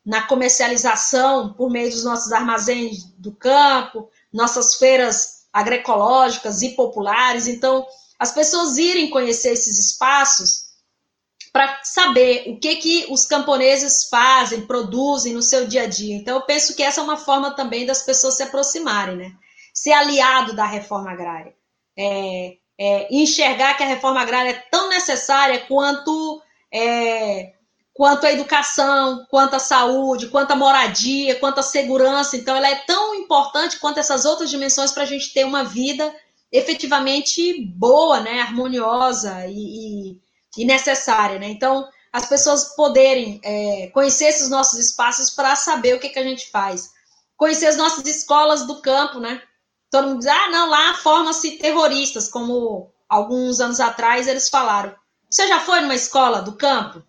na comercialização por meio dos nossos armazéns do campo, nossas feiras agroecológicas e populares. Então, as pessoas irem conhecer esses espaços para saber o que que os camponeses fazem, produzem no seu dia a dia. Então, eu penso que essa é uma forma também das pessoas se aproximarem, né? Ser aliado da reforma agrária. É, é, enxergar que a reforma agrária é tão necessária quanto, é, quanto a educação, quanto a saúde, quanto a moradia, quanto a segurança. Então, ela é tão importante quanto essas outras dimensões para a gente ter uma vida efetivamente boa, né, harmoniosa e, e, e necessária. Né? Então, as pessoas poderem é, conhecer esses nossos espaços para saber o que, que a gente faz. Conhecer as nossas escolas do campo, né? Todo mundo diz, ah, não, lá formam-se terroristas, como alguns anos atrás eles falaram. Você já foi numa escola do campo?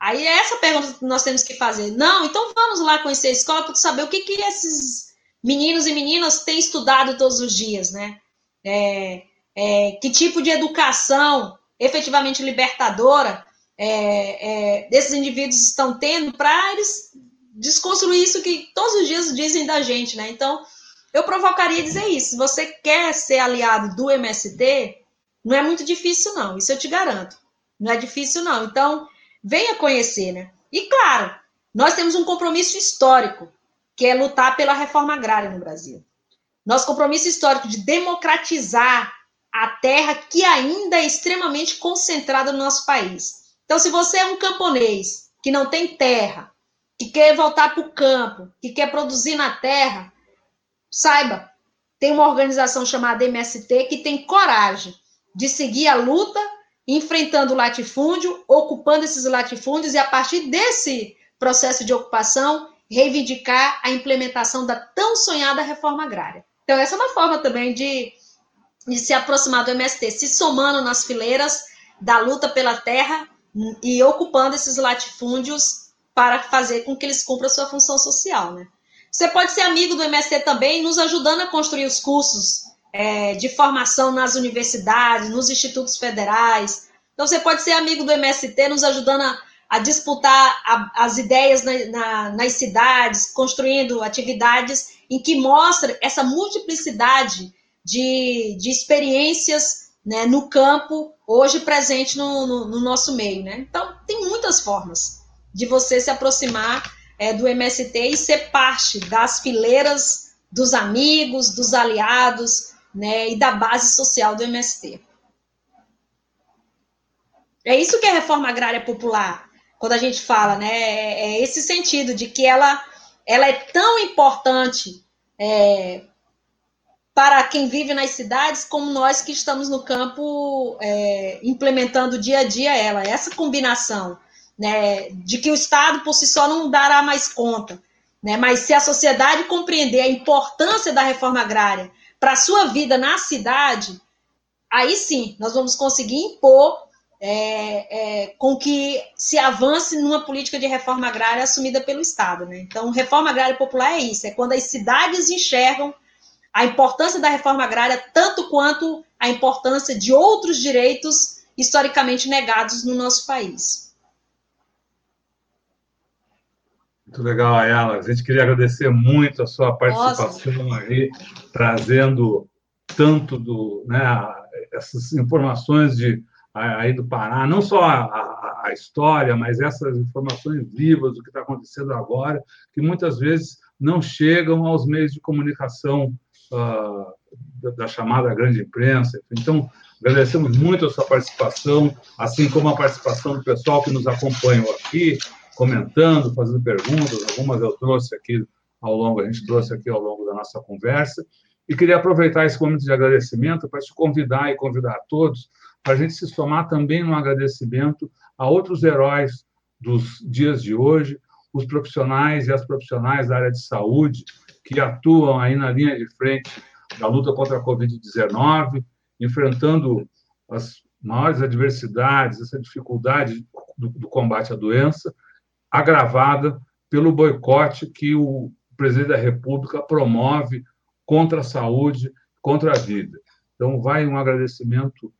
Aí é essa pergunta que nós temos que fazer. Não, então vamos lá conhecer a escola para saber o que, que esses meninos e meninas têm estudado todos os dias, né? É, é, que tipo de educação efetivamente libertadora é, é esses indivíduos estão tendo para eles desconstruir isso que todos os dias dizem da gente, né? Então, eu provocaria dizer isso. Se você quer ser aliado do MST, não é muito difícil, não. Isso eu te garanto. Não é difícil, não. Então, venha conhecer, né? E claro, nós temos um compromisso histórico, que é lutar pela reforma agrária no Brasil. Nosso compromisso histórico de democratizar a terra que ainda é extremamente concentrada no nosso país. Então, se você é um camponês que não tem terra, que quer voltar para o campo, que quer produzir na terra, Saiba, tem uma organização chamada MST que tem coragem de seguir a luta, enfrentando o latifúndio, ocupando esses latifúndios e a partir desse processo de ocupação reivindicar a implementação da tão sonhada reforma agrária. Então essa é uma forma também de, de se aproximar do MST, se somando nas fileiras da luta pela terra e ocupando esses latifúndios para fazer com que eles cumpram a sua função social, né? Você pode ser amigo do MST também, nos ajudando a construir os cursos é, de formação nas universidades, nos institutos federais. Então, você pode ser amigo do MST, nos ajudando a, a disputar a, as ideias na, na, nas cidades, construindo atividades em que mostra essa multiplicidade de, de experiências né, no campo, hoje presente no, no, no, nosso meio. Né? Então, tem muitas formas de você se aproximar é, do MST e ser parte das fileiras dos amigos, dos aliados né, e da base social do MST. É isso que é reforma agrária popular quando a gente fala, né? É, é esse sentido de que ela, ela é tão importante é, para quem vive nas cidades como nós que estamos no campo é, implementando dia a dia ela. Essa combinação né, de que o Estado por si só não dará mais conta, né, mas se a sociedade compreender a importância da reforma agrária para a sua vida na cidade, aí sim nós vamos conseguir impor é, é, com que se avance numa política de reforma agrária assumida pelo Estado. Né? Então, reforma agrária popular é isso: é quando as cidades enxergam a importância da reforma agrária tanto quanto a importância de outros direitos historicamente negados no nosso país. Muito legal, Ayala. A gente queria agradecer muito a sua participação Nossa. aí, trazendo tanto do, né, essas informações de aí do Pará, não só a, a, a história, mas essas informações vivas do que está acontecendo agora, que muitas vezes não chegam aos meios de comunicação uh, da, da, chamada grande imprensa. Então, agradecemos muito a sua participação, assim como a participação do pessoal que nos acompanhou aqui, comentando, fazendo perguntas, algumas eu trouxe aqui ao longo, a gente trouxe aqui ao longo da nossa conversa, e queria aproveitar esse momento de agradecimento para te convidar e convidar todos para a gente se somar também no agradecimento a outros heróis dos dias de hoje, os profissionais e as profissionais da área de saúde que atuam aí na linha de frente da luta contra a Covid-19, enfrentando as maiores adversidades, essa dificuldade do, do, combate à doença, agravada pelo boicote que o presidente da República promove contra a saúde, contra a vida. Então, vai um agradecimento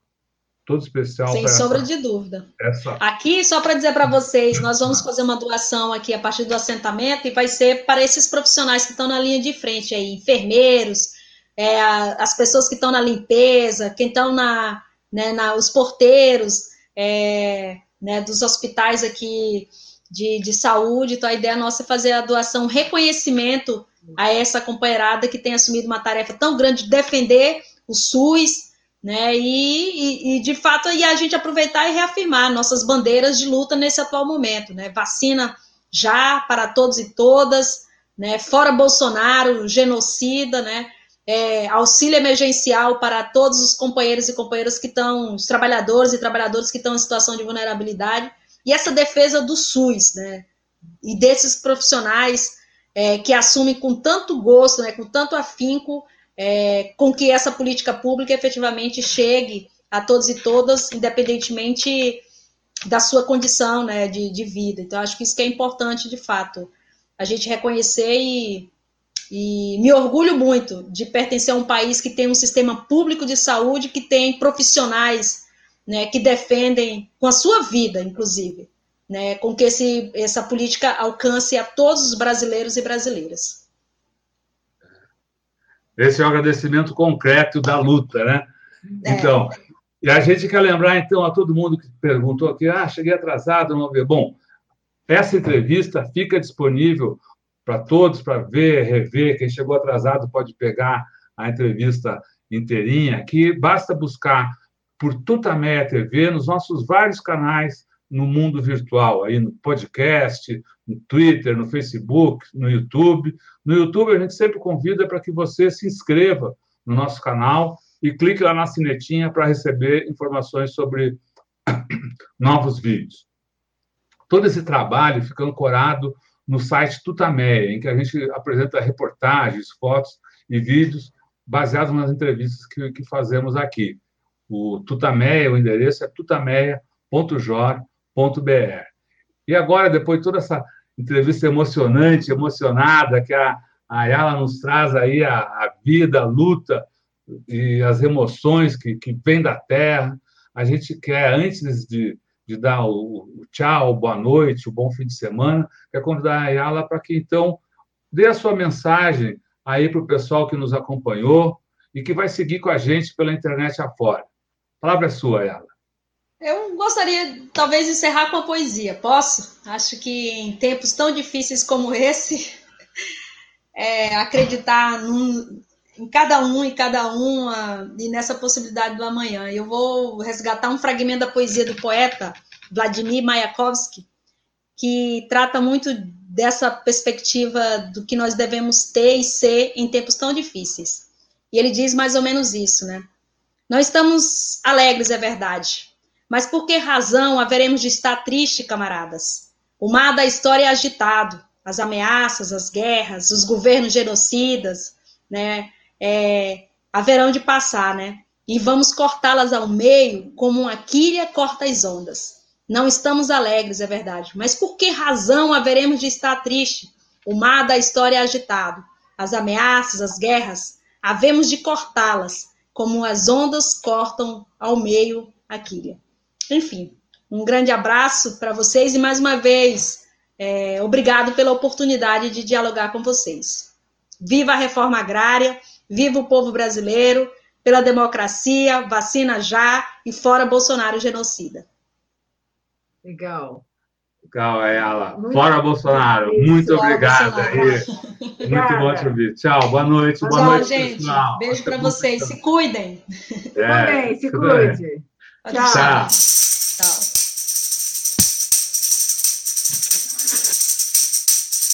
todo especial. Sem sombra essa, de dúvida. Essa... Aqui, só para dizer para vocês, nós vamos fazer uma doação aqui a partir do assentamento e vai ser para esses profissionais que estão na linha de frente aí, enfermeiros, é, as pessoas que estão na limpeza, quem estão na, né, na, os porteiros é, né, dos hospitais aqui de, de saúde. Então, a ideia nossa é fazer a doação, reconhecimento a essa companheirada que tem assumido uma tarefa tão grande de defender o SUS, né? E, e, e, de fato e a gente aproveitar e reafirmar nossas bandeiras de luta nesse atual momento, né? Vacina já para todos e todas, né? Fora Bolsonaro, genocida, né? É, auxílio emergencial para todos os companheiros e companheiras que estão, os trabalhadores e trabalhadoras que estão em situação de vulnerabilidade, e essa defesa do SUS, né? E desses profissionais é, que assumem com tanto gosto, né? Com tanto afinco é, com que essa política pública efetivamente chegue a todos e todas, independentemente da sua condição né, de, de vida. Então, acho que isso que é importante, de fato, a gente reconhecer e, e me orgulho muito de pertencer a um país que tem um sistema público de saúde, que tem profissionais né, que defendem, com a sua vida, inclusive, né, com que esse, essa política alcance a todos os brasileiros e brasileiras. Esse é o agradecimento concreto da luta, né? É. Então, e a gente quer lembrar, então, a todo mundo que perguntou aqui, ah, cheguei atrasado, não ver. Bom, essa entrevista fica disponível para todos, para ver, rever. Quem chegou atrasado pode pegar a entrevista inteirinha, que basta buscar por Tutameia TV nos nossos vários canais no mundo virtual, aí no podcast, no Twitter, no Facebook, no YouTube. No YouTube, a gente sempre convida para que você se inscreva no nosso canal e clique lá na sinetinha para receber informações sobre [coughs] novos vídeos. Todo esse trabalho fica ancorado no site Tutameia, em que a gente apresenta reportagens, fotos e vídeos baseados nas entrevistas que, que fazemos aqui. O Tutameia, o endereço é tutameia.jor.br. E agora, depois de toda essa entrevista emocionante, emocionada, que a, a Ayala nos traz aí a, a vida, a luta e as emoções que, que vêm da terra, a gente quer, antes de, de dar o, o tchau, boa noite, o bom fim de semana, quer convidar a Ayala para que, então, dê a sua mensagem aí para o pessoal que nos acompanhou e que vai seguir com a gente pela internet afora. Palavra é sua, Ayala. Eu gostaria, talvez, de encerrar com a poesia. Posso? Acho que em tempos tão difíceis como esse, [laughs] é, acreditar num, em cada um e cada uma e nessa possibilidade do amanhã. Eu vou resgatar um fragmento da poesia do poeta Vladimir Mayakovsky, que trata muito dessa perspectiva do que nós devemos ter e ser em tempos tão difíceis. E ele diz mais ou menos isso, né? Nós estamos alegres, é verdade, mas por que razão haveremos de estar triste, camaradas? O mar da história é agitado, as ameaças, as guerras, os governos genocidas, né? é, haverão de passar, né? E vamos cortá-las ao meio, como uma quilha corta as ondas. Não estamos alegres, é verdade, mas por que razão haveremos de estar triste? O mar da história é agitado, as ameaças, as guerras, havemos de cortá-las, como as ondas cortam ao meio a quilha. Enfim, um grande abraço para vocês e mais uma vez, é, obrigado pela oportunidade de dialogar com vocês. Viva a reforma agrária! Viva o povo brasileiro, pela democracia, vacina já e fora Bolsonaro genocida. Legal. Legal, Ayala. Muito fora Bolsonaro. Muito obrigada. Muito bom te ouvir. Tchau, boa noite. Boa Tchau, noite, gente. Pessoal. Beijo para vocês. Se cuidem. É, Também, se cuide. Tchau. Tchau. Tchau.